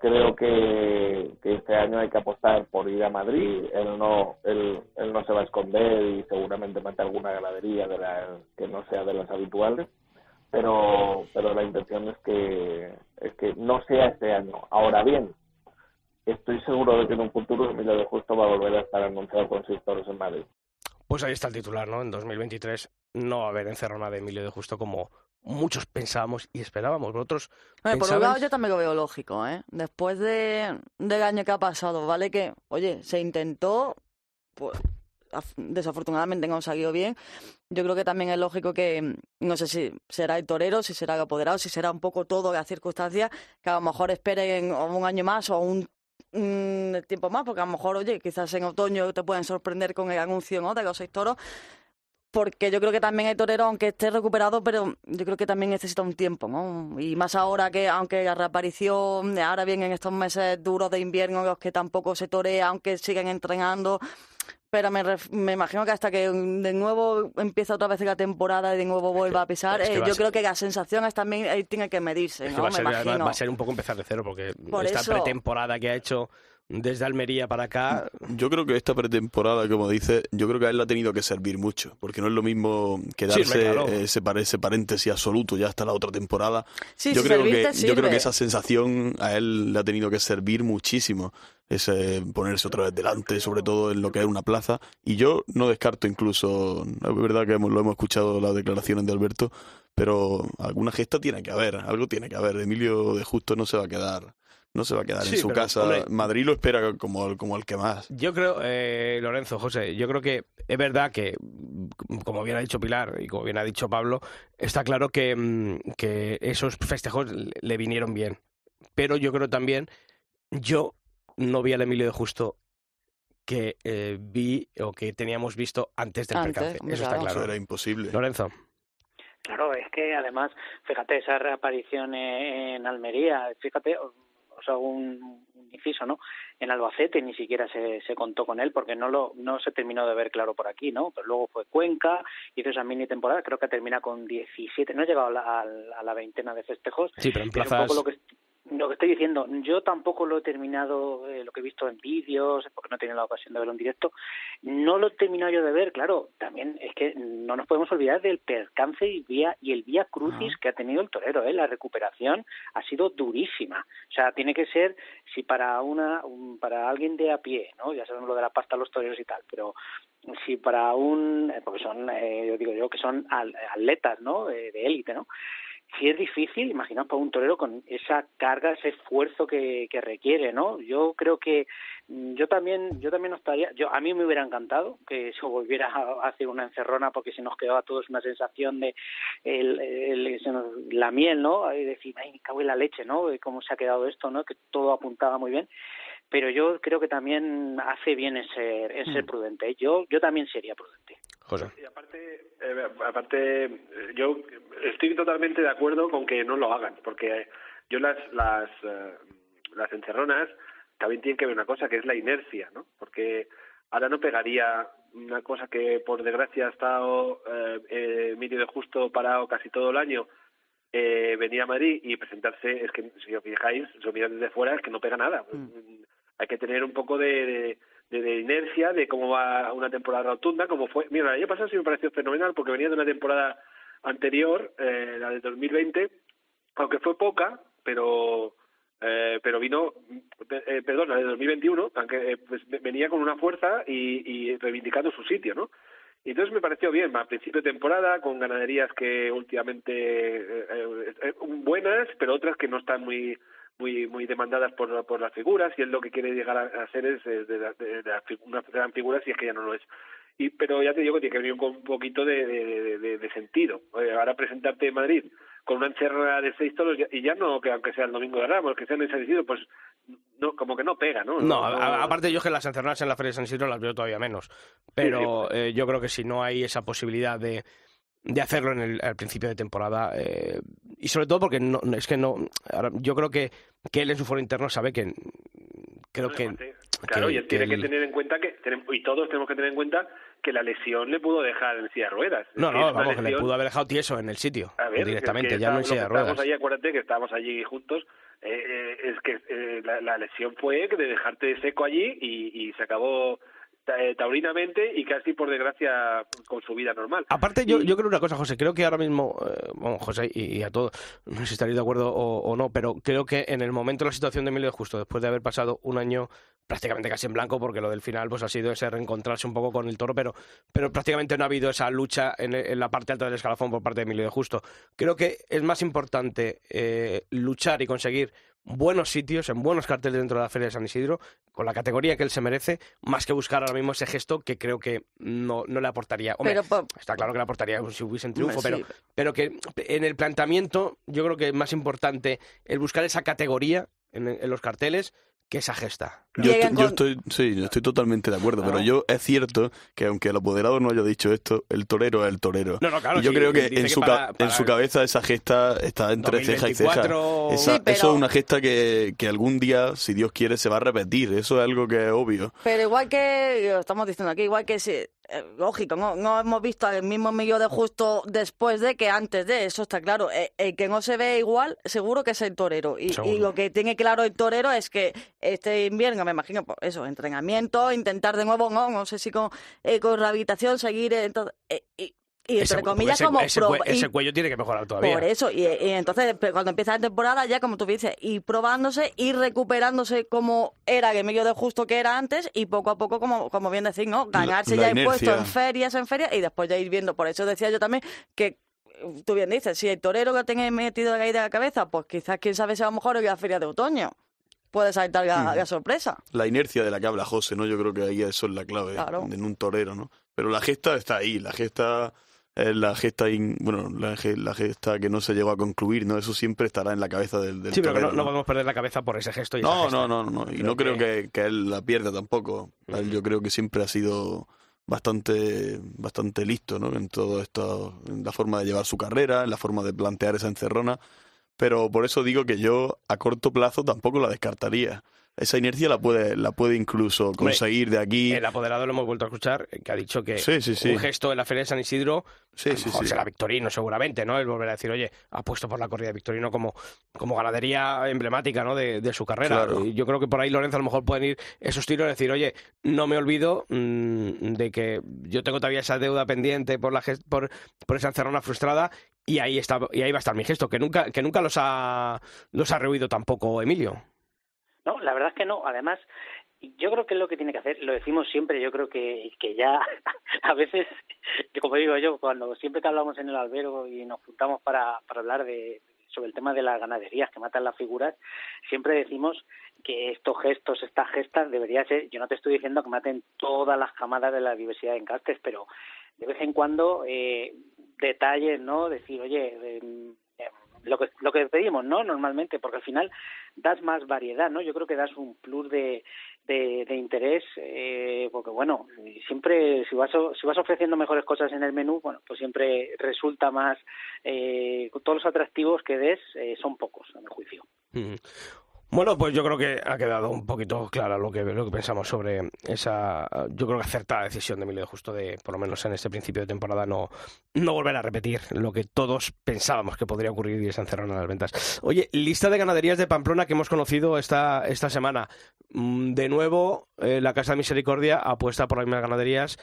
creo que, este año hay que apostar por ir a Madrid. Él no, él, él no se va a esconder y seguramente mete alguna ganadería de la, que no sea de las habituales. Pero, pero la intención es que, es que no sea este año. Ahora bien, estoy seguro de que en un futuro Emilio de Justo va a volver a estar anunciado con seis toros en Madrid. Pues ahí está el titular, ¿no? En 2023 no va a haber encerrona de Emilio de Justo como muchos pensábamos y esperábamos. Oye, por un lado yo también lo veo lógico, ¿eh? Después de, del año que ha pasado, ¿vale? Que, oye, se intentó, pues af- desafortunadamente no salió bien. Yo creo que también es lógico que, no sé si será el torero, si será el apoderado, si será un poco todo las circunstancias, que a lo mejor esperen un año más o un tiempo más, porque a lo mejor, oye, quizás en otoño te pueden sorprender con el anuncio ¿no? de los seis toros, porque yo creo que también el torero, aunque esté recuperado, pero yo creo que también necesita un tiempo, ¿no? Y más ahora que, aunque la reaparición, ahora vienen estos meses duros de invierno, en los que tampoco se torea, aunque siguen entrenando, pero me, ref- me imagino que hasta que de nuevo empieza otra vez la temporada y de nuevo vuelva a pisar, es que eh, a yo creo que la sensación es también, tiene que medirse, es que ¿no? va, a me ser, imagino. va a ser un poco empezar de cero porque Por esta eso- pretemporada que ha hecho desde Almería para acá, Yo creo que esta pretemporada, como dice, yo creo que a él le ha tenido que servir mucho, porque no es lo mismo quedarse Sí, claro. eh, ese, paréntesis absoluto ya hasta la otra temporada. Sí, yo si creo que servirte, yo creo sirve. que esa sensación a él le ha tenido que servir muchísimo, ese ponerse otra vez delante, sobre todo en lo que es una plaza. Y yo no descarto incluso, es verdad que hemos- lo hemos escuchado las declaraciones de Alberto, pero alguna gesta tiene que haber, algo tiene que haber. Emilio de Justo no se va a quedar no se va a quedar Sí, en su pero, casa. hombre- Madrid lo espera como, el- como el que más. Yo creo, eh, Lorenzo, José, yo creo que es verdad que, como bien ha dicho Pilar y como bien ha dicho Pablo, está claro que, mm, que esos festejos le- vinieron bien. Pero yo creo también, yo no vi al Emilio de Justo que eh, vi o que teníamos visto antes del Antes, percance. Eso está claro. Eso claro. era imposible. Lorenzo. Claro, es que además, fíjate, esa reaparición en Almería, fíjate, os hago un, un inciso, ¿no? En Albacete ni siquiera se, se contó con él porque no lo no se terminó de ver claro por aquí, ¿no? Pero luego fue Cuenca, hizo esa mini temporada, creo que termina con 17, no ha llegado a la, a la- veintena de festejos, Sí, pero en pero un plazas... poco lo que lo que estoy diciendo, yo tampoco lo he terminado, eh, lo que he visto en vídeos, porque no he tenido la ocasión de verlo en directo, no lo he terminado yo de ver, claro, también es que no nos podemos olvidar del percance y, vía, y el vía crucis que ha tenido el torero, ¿eh? la recuperación ha sido durísima, o sea, tiene que ser, si para una un- para alguien de a pie, ¿no? ya sabemos lo de la pasta a los toreros y tal, pero si para un, eh, porque son, eh, yo digo yo, que son atletas, ¿no? Eh, de élite, ¿no? Si es difícil, imaginaos para un torero con esa carga, ese esfuerzo que, que requiere, ¿no? Yo creo que mm, yo también, yo también no estaría, yo a mí me hubiera encantado que se volviera a hacer una encerrona porque se nos quedaba a todos una sensación de el, el- se la miel, ¿no? Y decir, ay, me cago en la leche, ¿no? Cómo se ha quedado esto, ¿no? Que todo apuntaba muy bien. Pero yo creo que también hace bien en ser, en ser prudente. Yo, yo también sería prudente. José. Y aparte, eh, aparte, eh, yo estoy totalmente de acuerdo con que no lo hagan, porque yo las las eh, las encerronas también tienen que ver una cosa que es la inercia, ¿no? Porque ahora no pegaría una cosa que por desgracia ha estado eh, eh, Emilio de Justo parado casi todo el año, eh, venir a Madrid y presentarse, es que si os fijáis, si os miráis desde fuera, es que no pega nada. Mm, Hay que tener un poco de, de, inercia de cómo va una temporada rotunda, como fue. Mira, el año pasado sí me pareció fenomenal porque venía de una temporada anterior, eh, la de 2020, aunque fue poca, pero eh, pero vino, eh, perdón, la de 2021, aunque eh, pues, venía con una fuerza y, y reivindicando su sitio, ¿no? Y entonces me pareció bien, a principio de temporada, con ganaderías que últimamente eh, eh, eh, buenas, pero otras que no están muy muy muy demandadas por, por las figuras, y él lo que quiere llegar a, ser es eh, de, de- de fi- una gran figura, si es que ya no lo es. Y, pero ya te digo que tiene que venir con un poquito de, de, de- de sentido. Eh, ahora presentarte en Madrid con una encerrada de seis toros, y ya no que aunque sea el domingo de Ramos, que sea en el San Isidro, pues no como que no pega, ¿no? No, a- aparte yo es que las encerradas en la Feria de San Isidro las veo todavía menos. Pero eh, yo creo que si no hay esa posibilidad de, de hacerlo en el, al principio de temporada, eh, y sobre todo porque no, es que no, ahora, yo creo que, que él en su foro interno sabe que creo No, que, Claro, que- y él tiene que tener en cuenta que, y todos tenemos que tener en cuenta que la lesión le pudo dejar en silla de ruedas. No, no, vamos, que le pudo haber dejado tieso en el sitio A ver, directamente, ya no en silla de ruedas. allí, acuérdate que estábamos allí juntos. eh, eh, es que eh, la, la lesión fue de dejarte seco allí y, y se acabó taurinamente y casi por desgracia con su vida normal. Aparte, yo, creo una cosa, José, creo que ahora mismo, eh, bueno, José y, y a todos, no sé si estaréis de acuerdo o, o no, pero creo que en el momento de la situación de Emilio de Justo, después de haber pasado un año prácticamente casi en blanco, porque lo del final pues ha sido ese reencontrarse un poco con el toro, pero, pero prácticamente no ha habido esa lucha en, en la parte alta del escalafón por parte de Emilio de Justo. Creo que es más importante eh, luchar y conseguir buenos sitios, en buenos carteles dentro de la Feria de San Isidro, con la categoría que él se merece, más que buscar ahora mismo ese gesto que creo que no, no le aportaría. Hombre, Pero, po- Está claro que le aportaría si hubiese un triunfo, pero, pero que en el planteamiento yo creo que es más importante el buscar esa categoría en, en los carteles que esa gesta. Yo, estoy, yo estoy, sí, yo estoy totalmente de acuerdo, pero yo es cierto que aunque el apoderado no haya dicho esto, el torero es el torero. No, no, claro, y yo sí, creo que en que su, para- ca- para en su cabeza esa gesta está entre ceja y ceja. 2024 Esa- Sí, pero- Eso es una gesta que, que algún día, si Dios quiere, se va a repetir. Eso es algo que es obvio. Pero igual que, lo estamos diciendo aquí, igual que si, lógico, no, no hemos visto al mismo Emilio de Justo después de que antes de, eso está claro. Eh, El, que no se ve igual, seguro que es el torero. Y lo que tiene claro el torero es que este invierno, me imagino, pues eso, entrenamiento, intentar de nuevo, no, no sé si con, eh, con rehabilitación, seguir, eh, entonces, eh, y, y Ese- entre comillas ese, como ese, proba- ese y- cuello tiene que mejorar todavía. por eso, y, y entonces pe- cuando empieza la temporada, ya como tú dices, ir probándose, ir recuperándose como era el medio de justo que era antes, y poco a poco, como, como bien decís, ¿no? Ganarse la ya el puesto inercia. en ferias, en ferias, y después ya ir viendo. Por eso decía yo también que eh, tú bien dices, si el torero lo tiene metido ahí de la cabeza, pues quizás quién sabe si a lo mejor la feria de otoño. puede saltar la, Mm. la sorpresa. La inercia de la que habla José, ¿no? Yo creo que ahí eso es la clave Claro. en un torero, ¿no? Pero la gesta está ahí, la gesta es la gesta, in- bueno, la, ge- la gesta que no se llegó a concluir, ¿no? Eso siempre estará en la cabeza del, del Sí, pero no, podemos perder la cabeza por ese gesto y esa No, gesta. no, no, no, no. Y Creo no creo que- que, que él la pierda tampoco. Yo creo que siempre ha sido bastante, bastante listo, ¿no? En todo esto, en la forma de llevar su carrera, en la forma de plantear esa encerrona. Pero por eso digo que yo a corto plazo tampoco la descartaría. Esa inercia la puede, la puede incluso conseguir de aquí. El apoderado lo hemos vuelto a escuchar, que ha dicho que Sí, sí, sí. un gesto en la Feria de San Isidro Sí, sí, sí. será Victorino seguramente, ¿no? El volver a decir, oye, apuesto por la corrida de Victorino como, como ganadería emblemática, ¿no? De, de su carrera. Claro. Y yo creo que por ahí, Lorenzo, a lo mejor pueden ir esos tiros y decir, oye, no me olvido mm, de que yo tengo todavía esa deuda pendiente por la por, por esa encerrona frustrada y ahí está y ahí va a estar mi gesto, que nunca, que nunca los ha los ha rehuido tampoco Emilio. No, la verdad es que no. Además, yo creo que es lo que tiene que hacer, lo decimos siempre, yo creo que, que ya (laughs) a veces, como digo yo, cuando siempre que hablamos en el albero y nos juntamos para, para hablar de sobre el tema de las ganaderías que matan las figuras, siempre decimos que estos gestos, estas gestas, debería ser, yo no te estoy diciendo que maten todas las camadas de la diversidad de encastes, pero de vez en cuando eh, detalles, ¿no? Decir, oye, eh, lo que lo que pedimos, ¿no? Normalmente, porque al final das más variedad, ¿no? Yo creo que das un plus de, de, interés, eh, porque bueno, siempre si vas si vas ofreciendo mejores cosas en el menú, bueno, pues siempre resulta más eh, todos los atractivos que des eh, son pocos, a mi juicio. Mm. Bueno, pues yo creo que ha quedado un poquito clara lo que, lo que pensamos sobre esa, yo creo que acertada decisión de Emilio Justo de, por lo menos en este principio de temporada, no, no volver a repetir lo que todos pensábamos que podría ocurrir y se encerraron las ventas. Oye, lista de ganaderías de Pamplona que hemos conocido esta, esta semana. Mm, De nuevo, eh, la Casa de Misericordia apuesta por las mismas ganaderías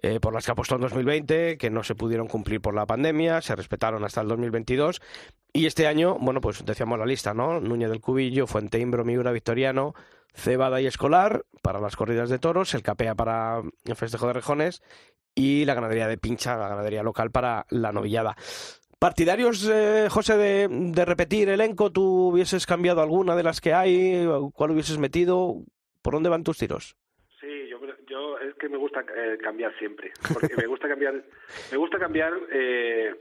eh, por las que apostó en 2020, que no se pudieron cumplir por la pandemia, se respetaron hasta el 2022. Y este año, bueno, pues decíamos la lista, ¿no? Núñez del Cubillo, Fuente Imbro, Miura, Victoriano, Cebada y Escolar para las corridas de toros, el Capea para el festejo de rejones y la ganadería de Pincha, la ganadería local para la novillada. ¿Partidarios, eh, José, de, de repetir elenco? ¿Tú hubieses cambiado alguna de las que hay? ¿Cuál hubieses metido? ¿Por dónde van tus tiros? Sí, yo, yo es que me gusta eh, cambiar siempre, porque me gusta cambiar, me gusta cambiar eh,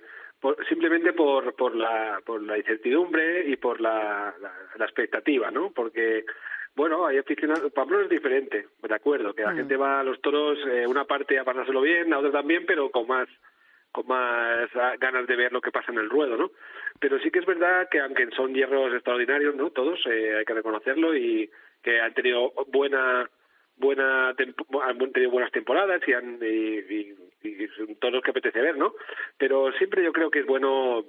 por- simplemente por por la por la incertidumbre y por la, la, la expectativa, ¿no? Porque bueno, hay aficionados, Pamplona es diferente, de acuerdo, que la Mm. gente va a los toros eh, una parte a pasárselo bien, la otra también, pero con más con más ah, ganas de ver lo que pasa en el ruedo, ¿no? Pero sí que es verdad que aunque son hierros extraordinarios, ¿no? Todos eh, hay que reconocerlo y que han tenido buena buena han tenido buenas temporadas y han y, y- y son todos que apetece ver, ¿no? Pero siempre yo creo que es bueno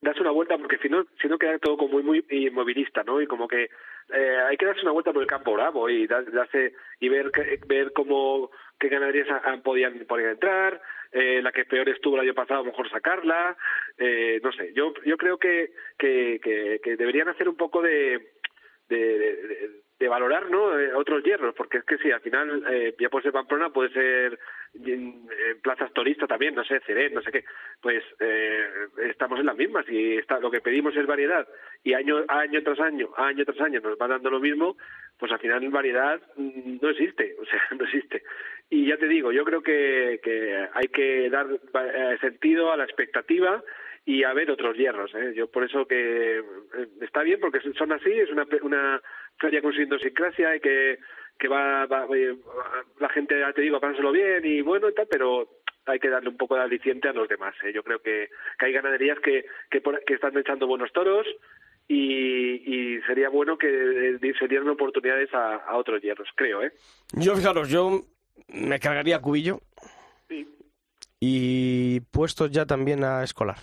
darse una vuelta porque si no si no queda todo como muy muy inmovilista no y como que eh, hay que darse una vuelta por el campo bravo y dar- darse y ver ver cómo qué ganaderías han- podían podían entrar eh, la que peor estuvo el año pasado a lo mejor sacarla eh, no sé yo yo creo que que, que, que deberían hacer un poco de, de, de valorar ¿no? Eh, otros hierros, porque es que sí, al final eh, ya puede ser Pamplona, puede ser en plazas turistas también, no sé, Ceret, no sé qué, pues eh, estamos en las mismas y está, lo que pedimos es variedad y año año tras año, año tras año nos va dando lo mismo, pues al final variedad mm, no existe, (laughs) o sea, no existe. Y ya te digo, yo creo que, que hay que dar eh, sentido a la expectativa y a ver otros hierros. ¿eh? Yo por eso que eh, está bien porque son así, es una, pe- una feria con su idiosincrasia y que, que va, va- eh, la gente, ya te digo, a pasárselo bien y bueno y tal, pero hay que darle un poco de aliciente a los demás. ¿eh? Yo creo que, que hay ganaderías que, que, por- que están echando buenos toros y, y sería bueno que eh, se dieran oportunidades a, a otros hierros, creo. ¿eh? Yo, fijaros, yo me cargaría a Cubillo Sí. y puestos ya también a Escolar.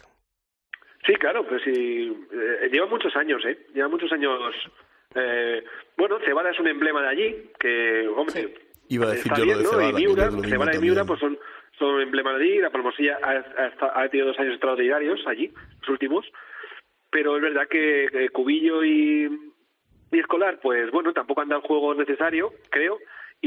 Sí, claro, pero sí, eh, lleva muchos años, ¿eh? Lleva muchos años. Eh, bueno, Cebada es un emblema de allí, que, hombre, Iba a decir yo bien, lo de ¿no? Cebada, y Miura, que lo Cebada y. Miura, pues son, son emblemas de allí. La Palmosilla ha, ha, esta- ha tenido dos años extraordinarios allí, los últimos. Pero es verdad que eh, Cubillo y, y Escolar, pues bueno, tampoco han dado el juego necesario, creo.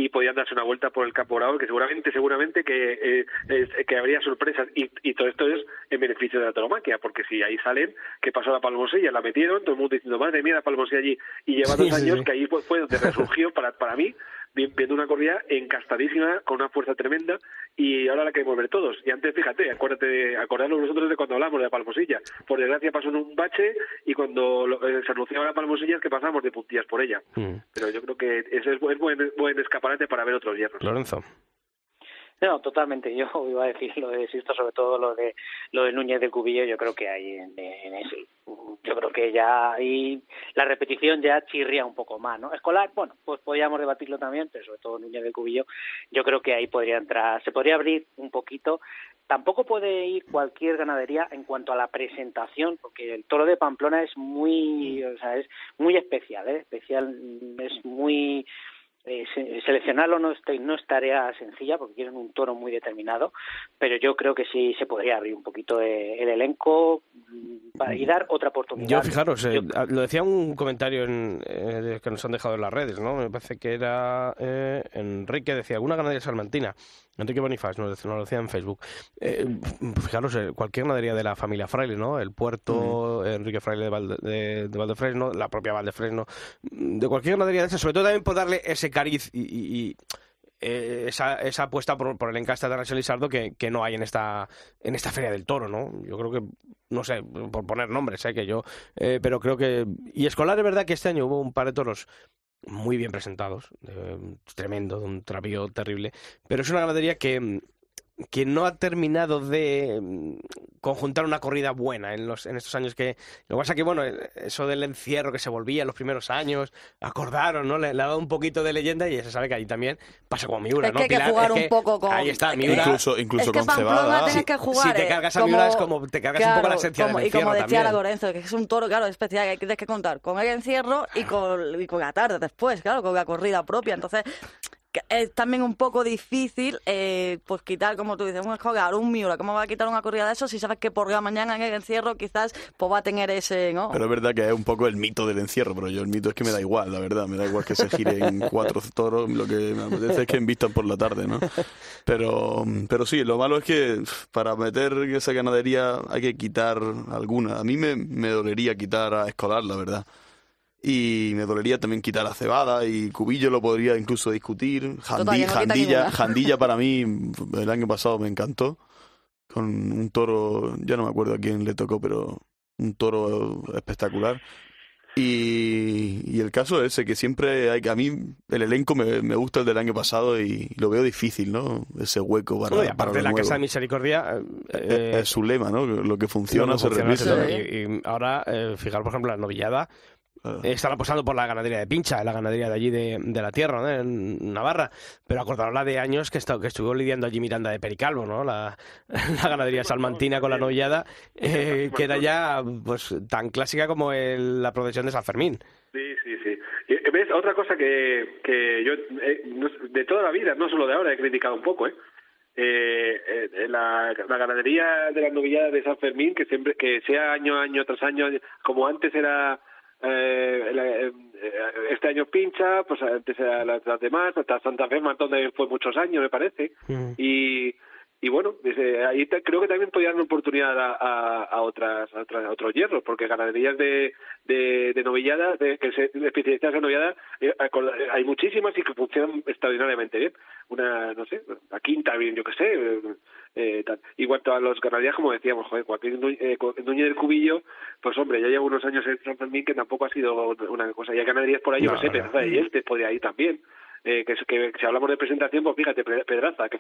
Y podían darse una vuelta por el campo bravo, que seguramente, seguramente que, eh, es- que habría sorpresas y, y todo esto es en beneficio de la tauromaquia, porque si ahí salen, ¿qué pasó la Palmosilla? La metieron, todo el mundo diciendo, madre mía, la Palmosilla allí, y lleva Sí, dos años sí. que ahí fue, fue donde resurgió para, para mí, viendo una corrida encastadísima, con una fuerza tremenda, y ahora la queremos ver todos. Y antes, fíjate, acuérdate, acordaros vosotros de cuando hablamos de la Palmosilla. Por desgracia pasó en un bache, y cuando lo- eh, se anunciaba la Palmosilla es que pasamos de puntillas por ella. Mm. Pero yo creo que ese es buen, buen, buen escaparate para ver otros hierros. Lorenzo. No, totalmente. (laughs) Yo iba a decir lo de Sisto, sobre todo lo de lo de Núñez de Cubillo. Yo creo que hay en, en. Yo creo que ya ahí la repetición ya chirría un poco más, ¿no? Escolar, bueno, pues podríamos debatirlo también, pero sobre todo Núñez de Cubillo. Yo creo que ahí podría entrar, se podría abrir un poquito. Tampoco puede ir cualquier ganadería en cuanto a la presentación, porque el toro de Pamplona es muy, o sea, es muy especial, ¿eh? Especial, es muy eh, se- seleccionarlo no es, no es tarea sencilla porque quieren un toro muy determinado, pero yo creo que sí se podría abrir un poquito eh, el elenco mm, para- y dar otra oportunidad. Yo, fijaros, eh, Yo- lo decía un comentario en, eh, que nos han dejado en las redes, ¿no? Me parece que era eh, Enrique, decía, alguna ganadería salmantina. Enrique Bonifaz nos, lo decía en Facebook. Eh, fijaros, eh, cualquier ganadería de la familia Fraile, ¿no? El Puerto, Enrique Fraile de, Valde, de, de Valdefresno, la propia Valdefresno, de cualquier ganadería de esas, sobre todo también por darle ese cariz y, y- y, eh, esa, esa apuesta por, por el encaste de Arasio Lizardo que, que no hay en esta, en esta Feria del Toro, ¿no? Yo creo que, no sé, por poner nombres, ¿eh? que yo, eh, pero creo que... Y Escolar es verdad que este año hubo un par de toros muy bien presentados, eh, tremendo, de un travío terrible, pero es una ganadería que, que no ha terminado de mm, conjuntar una corrida buena en, los, en estos años que... Lo que pasa que, bueno, eso del encierro que se volvía en los primeros años, acordaron, ¿no? Le, le ha dado un poquito de leyenda y ya se sabe que ahí también pasa como Miura, Es ¿no? que hay que jugar Es un poco con- Ahí está, es que- Miura... Incluso, incluso es que con cebada. tienes que jugar. si te eh, cargas a Miura es como te cargas un poco la esencia del como- Y encierro como decía la también. Lorenzo, que es un toro, claro, especial, que hay que- tienes que contar con el encierro y con, y con la tarde después, claro, con la corrida propia. Entonces, que es también un poco difícil, eh, pues quitar, como tú dices, un escogar, un Miura, ¿cómo va a quitar una corrida de eso si sabes que por la mañana en el encierro quizás pues va a tener ese, ¿no? Pero es verdad que es un poco el mito del encierro, pero yo el mito es que me da igual, la verdad. Me da igual que se giren (laughs) cuatro toros, lo que me apetece es que invistan por la tarde, ¿no? Pero, pero sí, lo malo es que para meter esa ganadería hay que quitar alguna. A mí me, me dolería quitar a Escolar, la verdad. Y me dolería también quitar a Cebada y Cubillo lo podría incluso discutir. Jandí- no Jandilla. Jandilla para (laughs) mí el año pasado me encantó. Con un toro, ya no me acuerdo a quién le tocó, pero un toro espectacular. Y, y el caso es ese, que siempre hay que... A mí el elenco me, me gusta el del año pasado y lo veo difícil, ¿no? Ese hueco para, para aparte lo la nuevo. Casa de Misericordia... eh, Es- es su lema, ¿no? Lo que funciona se funciona, repite. se ¿no? repite. Y, y ahora, eh, fijar, por ejemplo, la novillada, Claro. eh, están apostando por la ganadería de Pincha, la ganadería de allí de, de la tierra, ¿no? en Navarra. Pero acordaros la de años que, está- que estuvo lidiando allí Miranda de Pericalvo, ¿no? La, (laughs) la ganadería salmantina con la novillada, (laughs) eh, que era ya pues tan clásica como el- la procesión de San Fermín. Sí, sí, sí. Y, ¿Ves? Otra cosa que, que yo, eh, de toda la vida, no solo de ahora, he criticado un poco, ¿eh? Eh, eh, la, la ganadería de la novillada de San Fermín, que siempre, que sea año año tras año, como antes era eh, eh, este año pincha, pues antes era las, demás, hasta Santa Fe también fue muchos años, me parece, y y bueno, desde ahí te- creo que también podía dar una oportunidad a, a, a otras, a, otras- a otros hierros, porque ganaderías de, de, de novillada, de, que se especializadas en novillada, eh, acorda- hay muchísimas y que funcionan extraordinariamente bien. Una, no sé, la quinta, bien, yo qué sé. eh, eh, tal. Y cuanto a los ganaderías, como decíamos, joder, Joaquín Nú- eh, Cu- Núñez del Cubillo, pues hombre, ya lleva unos años en San Fermín que tampoco ha sido una cosa. Y hay ganaderías por ahí, yo No, qué sé, no. Pedraza de Yeltes podría ir también. Eh, que, que si hablamos de presentación, pues fíjate, Pe- Pedraza, que,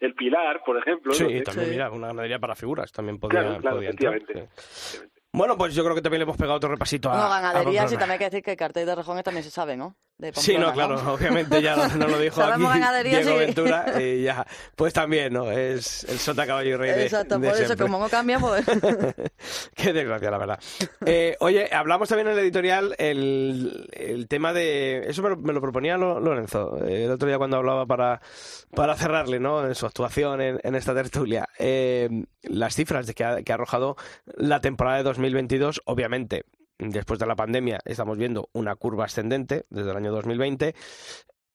el Pilar, por ejemplo. Sí, no también, Sí. mira, una ganadería para figuras también podía, Claro, claro, podía entrar. efectivamente. sí. Bueno, pues yo creo que también le hemos pegado otro repasito a. A ganaderías y Pamplona. también hay que decir que el cartel de rejones también se sabe, ¿no? De Sí, no, claro, obviamente ya no, no lo dijo (laughs) aquí ganadería, Diego sí. Ventura (laughs) y ya, pues también, ¿no? Es el sota caballo y rey de, Exacto, de por eso, como no cambia, pues... (laughs) Qué desgracia, la verdad. Eh, oye, hablamos también en el editorial el, el tema de... Eso me lo, me lo proponía Lo- Lorenzo eh, el otro día cuando hablaba para, para cerrarle, ¿no? En su actuación en, en esta tertulia. Eh, las cifras de que ha, que ha arrojado la temporada de 2022, obviamente, después de la pandemia estamos viendo una curva ascendente desde el año 2020.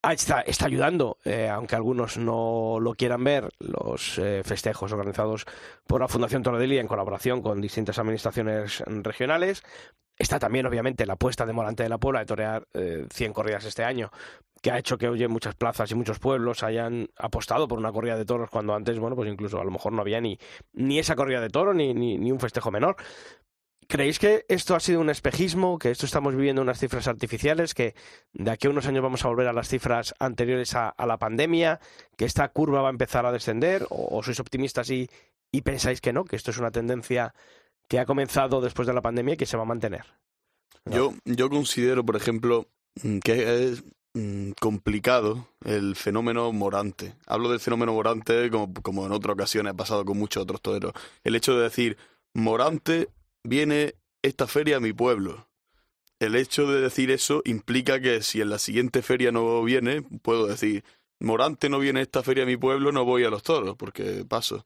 Ah, Está, está ayudando, eh, aunque algunos no lo quieran ver, los eh, festejos organizados por la Fundación Torredelia en colaboración con distintas administraciones regionales. Está también, obviamente, la apuesta de Morante de la Puebla de torear eh, 100 corridas este año, que ha hecho que muchas plazas y muchos pueblos hayan apostado por una corrida de toros cuando antes, bueno, pues incluso a lo mejor no había ni, ni esa corrida de toro ni, ni, ni un festejo menor. ¿Creéis que esto ha sido un espejismo, que esto estamos viviendo unas cifras artificiales, que de aquí a unos años vamos a volver a las cifras anteriores a, la pandemia, que esta curva va a empezar a descender, o, sois optimistas y, pensáis que no, que esto es una tendencia que ha comenzado después de la pandemia y que se va a mantener? Yo, considero, por ejemplo, mm, que es mm, complicado el fenómeno morante. Hablo del fenómeno morante como, en otras ocasiones ha pasado con muchos otros toreros. El hecho de decir, morante viene esta feria a mi pueblo. El hecho de decir eso implica que si en la siguiente feria no viene, puedo decir, Morante no viene a esta feria a mi pueblo, no voy a los toros, porque paso.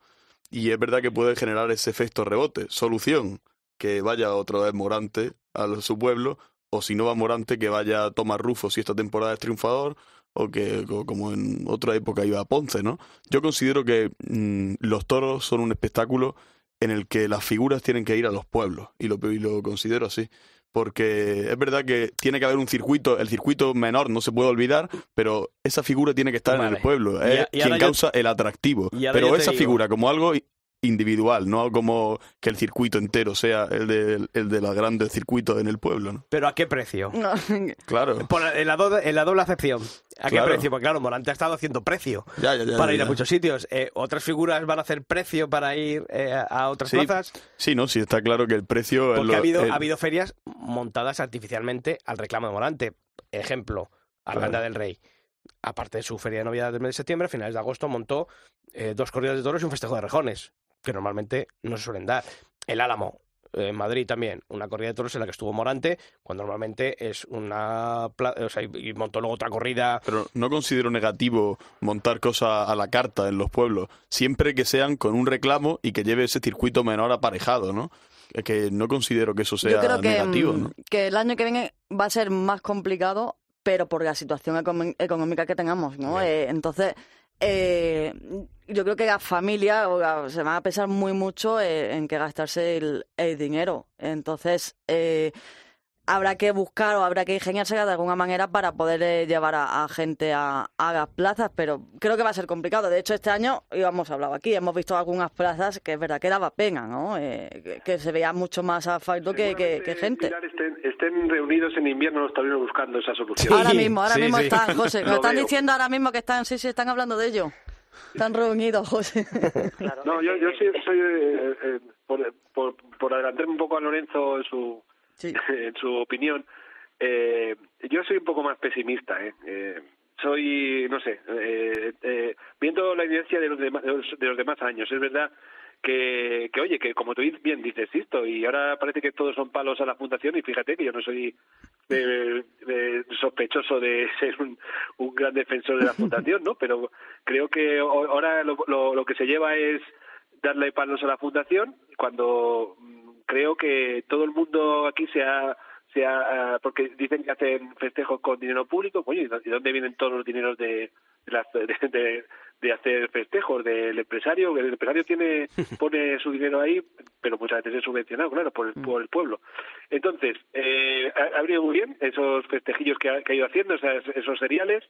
Y es verdad que puede generar ese efecto rebote. Solución, que vaya otra vez Morante a su pueblo, o si no va Morante, que vaya Tomás Rufo si esta temporada es triunfador, o que co- como en otra época iba a Ponce, ¿no? Yo considero que mm, los toros son un espectáculo en el que las figuras tienen que ir a los pueblos, y lo, y lo considero así. Porque es verdad que tiene que haber un circuito, el circuito menor no se puede olvidar, pero esa figura tiene que estar en el pueblo, es quien yo- causa el atractivo. Pero esa digo- figura como algo individual, no como que el circuito entero sea el de, el de los grandes circuitos en el pueblo, ¿no? ¿Pero a qué precio? No, (laughs) Claro. Por la- en, la do- en la doble acepción. ¿A qué precio? Porque claro, Morante ha estado haciendo precio Ya, ya, ya, para ya, ir a muchos sitios. Eh, ¿Otras figuras van a hacer precio para ir eh, a otras Sí, plazas? Sí, no, sí está claro que el precio es Porque lo- ha, habido, el- ha habido ferias montadas artificialmente al reclamo de Morante. Ejemplo, Arganda Claro. del Rey. Aparte de su feria de Navidad del mes de septiembre, a finales de agosto montó eh, dos corridas de toros y un festejo de rejones, que normalmente no se suelen dar. El Álamo, eh, en Madrid también, una corrida de toros en la que estuvo Morante, cuando normalmente es una... pla- O sea, y montó luego otra corrida Pero no considero negativo montar cosas a la carta en los pueblos, siempre que sean con un reclamo y que lleve ese circuito menor aparejado, ¿no? Es que no considero que eso sea Yo creo que, negativo, mm, ¿no? que el año que viene va a ser más complicado, pero por la situación económica que tengamos, ¿no? Eh, entonces, eh, yo creo que las familias o la- se van a pensar muy mucho eh, en qué gastarse el, el dinero. Entonces, eh, habrá que buscar o habrá que ingeniarse de alguna manera para poder eh, llevar a, a gente a, a las plazas, pero creo que va a ser complicado. De hecho, este año, y hemos hablado aquí, hemos visto algunas plazas que es verdad que daba pena, ¿no? Eh, que, que se veía mucho más asfalto que, que, que gente. Pilar, estén, estén reunidos en invierno los taurinos buscando esa solución. Ahora mismo, ahora sí, mismo sí. están, José. (laughs) Lo están veo. diciendo ahora mismo que están, sí, sí, están hablando de ello. Están reunidos, José. No, yo, yo soy, soy eh, eh, por, por, por adelantarme un poco a Lorenzo en su, (laughs) En su opinión, eh, yo soy un poco más pesimista. ¿eh? Eh, soy, no sé, eh, eh, viendo la evidencia de los, dema- de los, de los demás años, es verdad que, que, oye, que como tú bien dices esto, y ahora parece que todos son palos a la fundación, y fíjate que yo no soy eh, sospechoso de (laughs) ser un, gran defensor de la fundación, ¿no? Pero creo que ahora lo, lo que se lleva es darle palos a la fundación, cuando mm, creo que todo el mundo aquí se ha se ha, ah, porque dicen que hacen festejos con dinero público, oye, ¿y dó- ¿y dónde vienen todos los dineros de, de, las- de, de- hacer festejos? Del empresario, el empresario tiene (laughs) pone su dinero ahí, pero muchas veces es subvencionado, claro, por el, por el pueblo. Entonces, eh, ha, ha venido muy bien esos festejillos que ha, que ha ido haciendo, esas- esos seriales,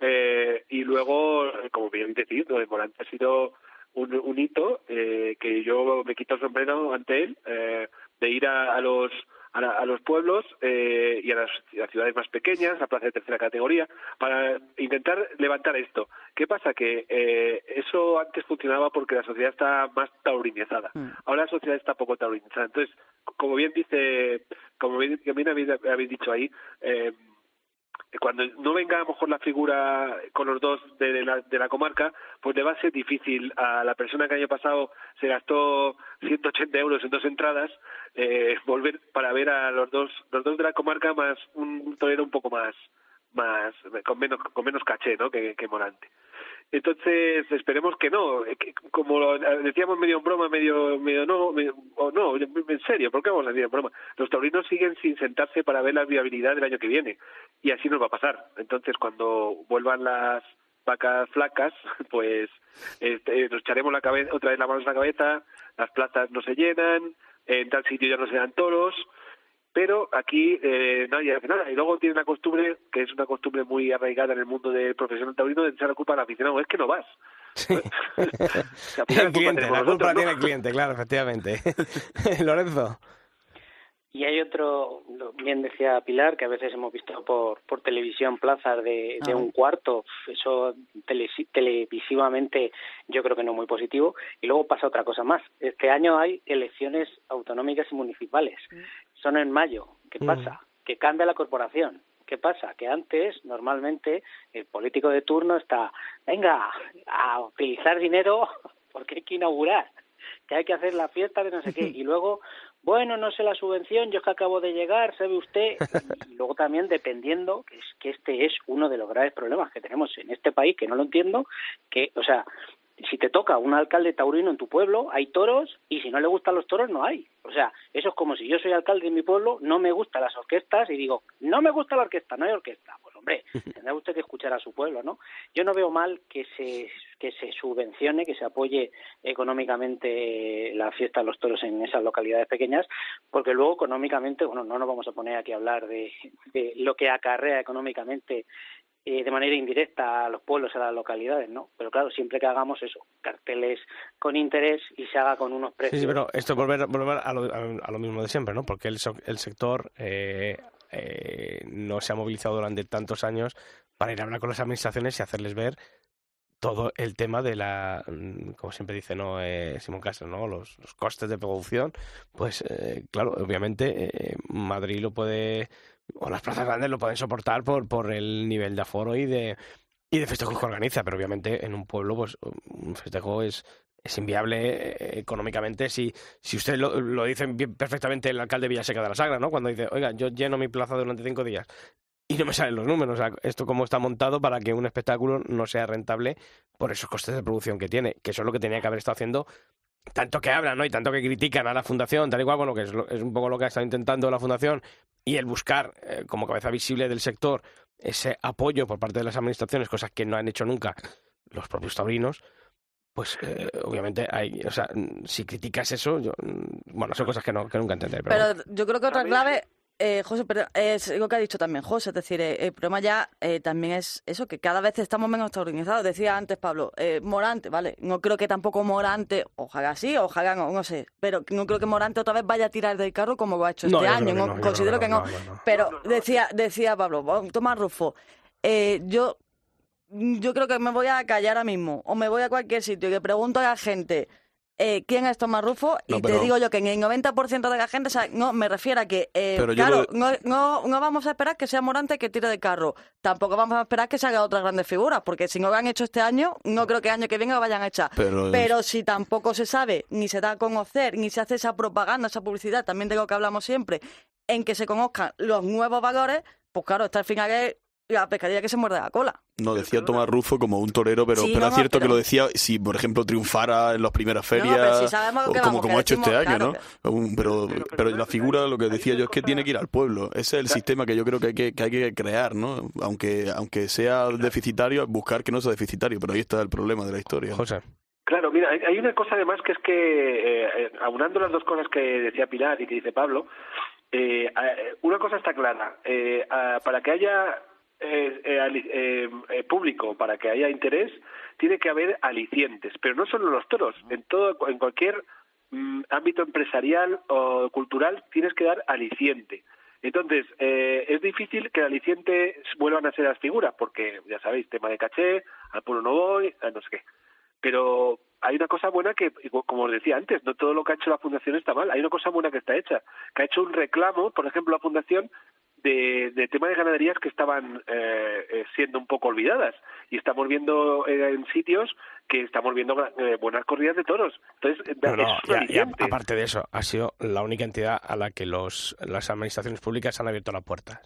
eh, y luego, como bien decís, lo de Morante ha sido un, un hito eh, que yo me quito el sombrero ante él, eh, de ir a, a los a, la- a los pueblos eh, y a las, a las ciudades más pequeñas, a plazas de tercera categoría, para intentar levantar esto. ¿Qué pasa? Que eh, eso antes funcionaba porque la sociedad está más taurinizada. Mm. Ahora la sociedad está poco taurinizada. Entonces, como bien dice, como bien, bien habéis, habéis dicho ahí, eh, cuando no venga a lo mejor la figura con los dos de, la, de la comarca, pues le va a ser difícil a la persona que el año pasado se gastó 180 euros en dos entradas, eh, volver para ver a los dos, los dos de la comarca más un torero un poco más, más con menos con menos caché, ¿no? Que, que Morante. Entonces, esperemos que no. Eh, Como decíamos medio en broma, medio, medio no, o no, en serio, ¿por qué vamos a decir en broma? Los taurinos siguen sin sentarse para ver la viabilidad del año que viene. Y así nos va a pasar. Entonces, cuando vuelvan las vacas flacas, (laughs) pues este, nos echaremos la cabeza, otra vez la mano en la cabeza, las plazas no se llenan, en tal sitio ya no se dan toros, pero aquí eh, nadie hace nada. Y luego tiene una costumbre, que es una costumbre muy arraigada en el mundo del profesional taurino, de echar la culpa al aficionado. Es que no vas. al (laughs) final (laughs) el cliente, la culpa la nosotros, tiene ¿no? el cliente, claro, efectivamente. (laughs) Lorenzo. Y hay otro, lo- bien decía Pilar, que a veces hemos visto por, por televisión plazas de, de Ah. un cuarto, eso televisivamente yo creo que no muy positivo. Y luego pasa otra cosa más. Este año hay elecciones autonómicas y municipales. Son en mayo. ¿Qué Mm. pasa? Que cambia la corporación. ¿Qué pasa? Que antes, normalmente, el político de turno está, venga, a utilizar dinero (laughs) porque hay que inaugurar, que hay que hacer la fiesta de no sé qué. (laughs) Y luego, bueno, no sé la subvención, yo es que acabo de llegar, sabe usted. (laughs) Y luego también, dependiendo, que es que este es uno de los graves problemas que tenemos en este país, que no lo entiendo, que, o sea, si te toca un alcalde taurino en tu pueblo, hay toros y si no le gustan los toros, no hay. O sea, eso es como si yo soy alcalde de mi pueblo, no me gustan las orquestas y digo, no me gusta la orquesta, no hay orquesta. Pues hombre, (laughs) tendrá usted que escuchar a su pueblo, ¿no? Yo no veo mal que se, que se subvencione, que se apoye económicamente la fiesta de los toros en esas localidades pequeñas, porque luego económicamente, bueno, no nos vamos a poner aquí a hablar de, de lo que acarrea económicamente eh, de manera indirecta a los pueblos, a las localidades, ¿no? Pero claro, siempre que hagamos eso, carteles con interés y se haga con unos precios. sí, pero esto es volver, volver a, lo, a- lo mismo de siempre, ¿no? Porque el, el sector eh, eh, no se ha movilizado durante tantos años para ir a hablar con las administraciones y hacerles ver todo el tema de la, mm, como siempre dice no eh, Simón Castro, ¿no? Los, los costes de producción, pues eh, claro, obviamente eh, Madrid lo puede, o las plazas grandes lo pueden soportar por, por el nivel de aforo y de, y de festejos que organiza, pero obviamente en un pueblo pues un festejo es, es inviable eh, económicamente si, si usted lo, lo dice perfectamente el alcalde de Villaseca de la Sagra, ¿no? Cuando dice, oiga, yo lleno mi plaza durante cinco días y no me salen los números. O sea, esto cómo está montado para que un espectáculo no sea rentable por esos costes de producción que tiene, que eso es lo que tenía que haber estado haciendo tanto que hablan, ¿no? Y tanto que critican a la fundación, tal y cual, bueno, que es, lo- es un poco lo que ha estado intentando la fundación y el buscar eh, como cabeza visible del sector ese apoyo por parte de las administraciones, cosas que no han hecho nunca los propios taurinos, pues eh, obviamente hay, o sea, si criticas eso, yo, mm, bueno, son cosas que, no, que nunca entenderé. Pero, Pero bueno. yo creo que otra clave, eh, José, pero es lo que ha dicho también José, es decir, eh, el problema ya eh, también es eso, que cada vez estamos menos taurinizados. Decía antes Pablo, eh, Morante, ¿vale? No creo que tampoco Morante, ojalá sí, ojalá no, no sé, pero no creo que Morante otra vez vaya a tirar del carro como lo ha hecho No, este año. no, no, considero que no. Pero decía, decía Pablo, Tomás Rufo, eh, yo yo creo que me voy a callar ahora mismo o me voy a cualquier sitio y le pregunto a la gente eh, quién es Tomás Rufo y te digo yo que en el 90% de la gente, o sea, no, me refiero a que, eh, claro, lo- no, no, no vamos a esperar que sea Morante que tire de carro, tampoco vamos a esperar que se haga otras grandes figuras, porque si no lo han hecho este año, no creo que el año que viene lo vayan a echar. Pero- Pero si tampoco se sabe, ni se da a conocer, ni se hace esa propaganda, esa publicidad, también de lo que hablamos siempre, en que se conozcan los nuevos valores, pues claro, hasta el final es la pescadilla que se muerde la cola. No, decía Tomás Rufo como un torero, pero, Sí, pero no, es no, cierto que lo decía si, por ejemplo, triunfara en las primeras no, ferias, pero si sabemos lo o que como, como ha hecho este año, claro, ¿no? Un- pero, Pero- pero, pero la figura, lo que decía yo, es que tiene que ir al pueblo. Ese es el sistema que yo creo que hay que, que hay que crear, ¿no? Aunque, aunque sea deficitario, buscar que no sea deficitario, pero ahí está el problema de la historia. José. Claro, mira, hay, una cosa además que es que, eh, eh, aunando las dos cosas que decía Pilar y que dice Pablo, eh, eh, una cosa está clara, eh, ah, para que haya eh, eh, eh, eh, público, para que haya interés, tiene que haber alicientes, pero no solo los toros, en todo, en cualquier mm, ámbito empresarial o cultural tienes que dar aliciente. Entonces, eh, es difícil que el aliciente vuelvan a ser las figuras, porque ya sabéis, tema de caché, al pueblo no voy, a no sé qué. Pero hay una cosa buena que, como os decía antes, no todo lo que ha hecho la Fundación está mal. Hay una cosa buena que está hecha, que ha hecho un reclamo, por ejemplo, la Fundación, de, de tema de ganaderías que estaban eh, eh, siendo un poco olvidadas. Y estamos viendo eh, en sitios que estamos viendo eh, buenas corridas de toros. Entonces, eh, No, no, aparte de eso, ha sido la única entidad a la que los, las administraciones públicas han abierto las puertas.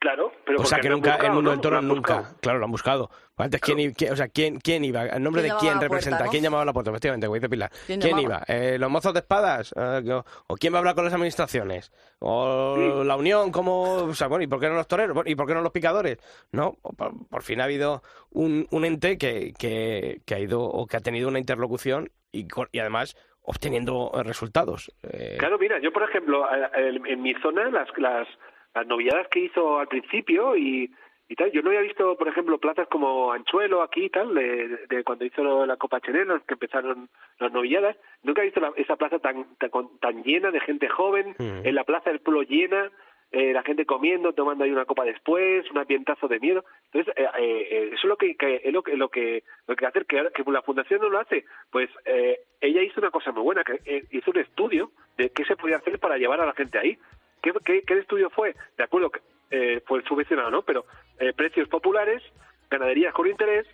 Claro, pero o sea que nunca, buscado, el mundo ¿no? del toro Lo han nunca, buscado. claro, lo han buscado. Antes, ¿quién, o sea, ¿quién, quién iba? ¿En nombre de ¿Quién representa? puerta, no? ¿Quién llamaba a la puerta? Efectivamente, como dice Pilar. ¿Quién iba? Eh, ¿Los mozos de espadas? Eh, ¿O quién va a hablar con las administraciones? ¿O la unión? como O sea, bueno, ¿y por qué no los toreros? ¿Y por qué no los picadores? No, por, por fin ha habido un, un ente que, que, que ha ido o que ha tenido una interlocución y, y además obteniendo resultados. Eh, Claro, mira, yo por ejemplo, en en mi zona, las, las, las novilladas que hizo al principio y, y tal, yo no había visto, por ejemplo, plazas como Anchuelo aquí y tal, de, de cuando hizo la Copa Chenel, que empezaron las novilladas, nunca he visto la- esa plaza tan, tan, tan llena de gente joven, Mm. en la plaza del pueblo llena, eh, la gente comiendo, tomando ahí una copa después, un ambientazo de miedo. Entonces, eh, eh, eso es lo que, que- es lo que lo que lo que hacer que, que la fundación no lo hace. Pues eh, ella hizo una cosa muy buena, que hizo un estudio de qué se podía hacer para llevar a la gente ahí. ¿Qué, qué, qué estudio fue? De acuerdo, que, eh, fue subvencionado, ¿no? Pero eh, precios populares, ganaderías con interés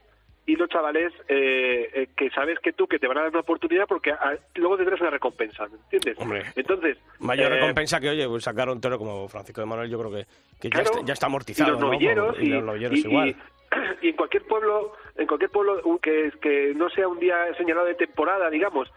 y los chavales eh, eh, que sabes que tú que te van a dar una oportunidad porque ah, luego tendrás una recompensa, ¿me entiendes? Hombre. Entonces, Mayor eh, recompensa que, oye, pues sacar un toro como Francisco de Manuel, yo creo que, que ya, está, ya está amortizado. y los ¿no? novilleros y, y, los novilleros y- igual. y- en cualquier pueblo en cualquier pueblo que que no sea un día señalado de temporada digamos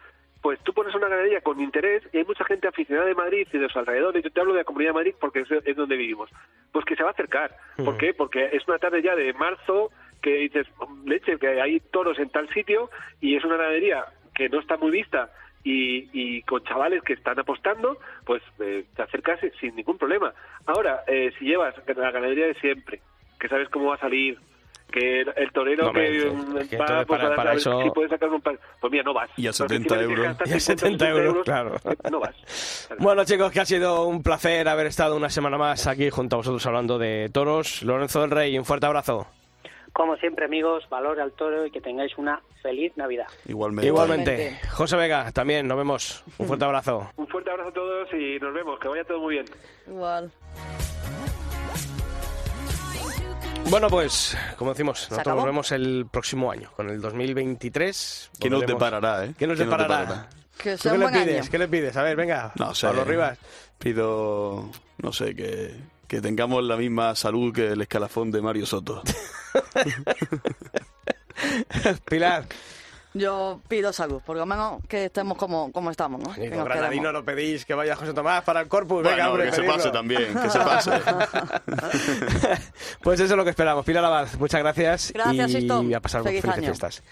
pues tú pones una ganadería con interés y hay mucha gente aficionada de Madrid y de los alrededores yo te hablo de la Comunidad de Madrid porque es, es donde vivimos pues que se va a acercar ¿por Mm. qué? porque es una tarde ya de marzo que dices leche que hay toros en tal sitio y es una ganadería que no está muy vista y, y con chavales que están apostando, pues eh, te acercas sin ningún problema. Ahora, eh, si llevas la ganadería de siempre, que sabes cómo va a salir, que el, torero No, que, es mm, que va entonces pues, para- para a ver eso- si puede sacar un par- pues mira, no vas. Y a Porque 70 encima dices que euros. Y a 50, 70 euros, 60 claro. No vas. (laughs) Bueno, chicos, que ha sido un placer haber estado una semana más aquí junto a vosotros hablando de toros. Lorenzo del Rey, un fuerte abrazo. Como siempre, amigos, valor al toro y que tengáis una feliz Navidad. Igualmente. Igualmente. Igualmente. José Vega, también, nos vemos. Un fuerte abrazo. (laughs) Un fuerte abrazo a todos y nos vemos. Que vaya todo muy bien. Igual. Bueno, pues, como decimos, nosotros acabó? nos vemos el próximo año, con el 2023. ¿Qué nos deparará, eh? ¿Qué nos deparará? Que ¿Tú sea qué un le buen pides? año. ¿Qué le pides? A ver, venga. No sé. Pablo Rivas. Pido, no sé, que, que tengamos la misma salud que el escalafón de Mario Soto. (laughs) Pilar. Yo pido salud, por lo menos que estemos como, como estamos, ¿no? Que Granadino lo pedís que vaya José Tomás para el corpus. venga, Bueno, hombre, que se pedirlo. pase también, que se pase. (laughs) pues eso es lo que esperamos. Pilar Abad, muchas gracias. Gracias, y Sisto. a pasar Feliz felices año. fiestas.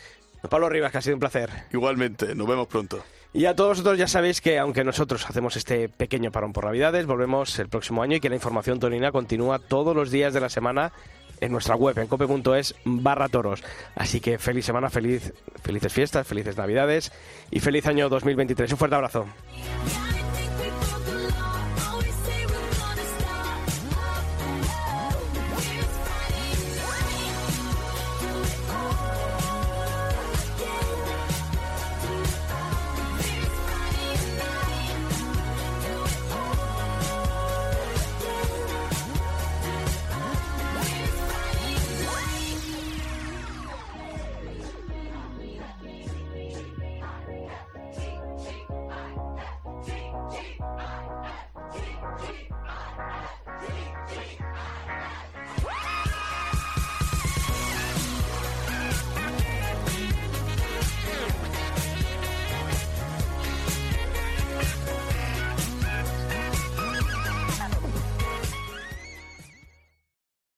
Pablo Rivas, que ha sido un placer. Igualmente, nos vemos pronto. Y a todos vosotros ya sabéis que aunque nosotros hacemos este pequeño parón por Navidades, volvemos el próximo año y que la información torina continúa todos los días de la semana en nuestra web, en cope.es barra toros. Así que feliz semana, feliz, felices fiestas, felices Navidades y feliz año 2023. Un fuerte abrazo.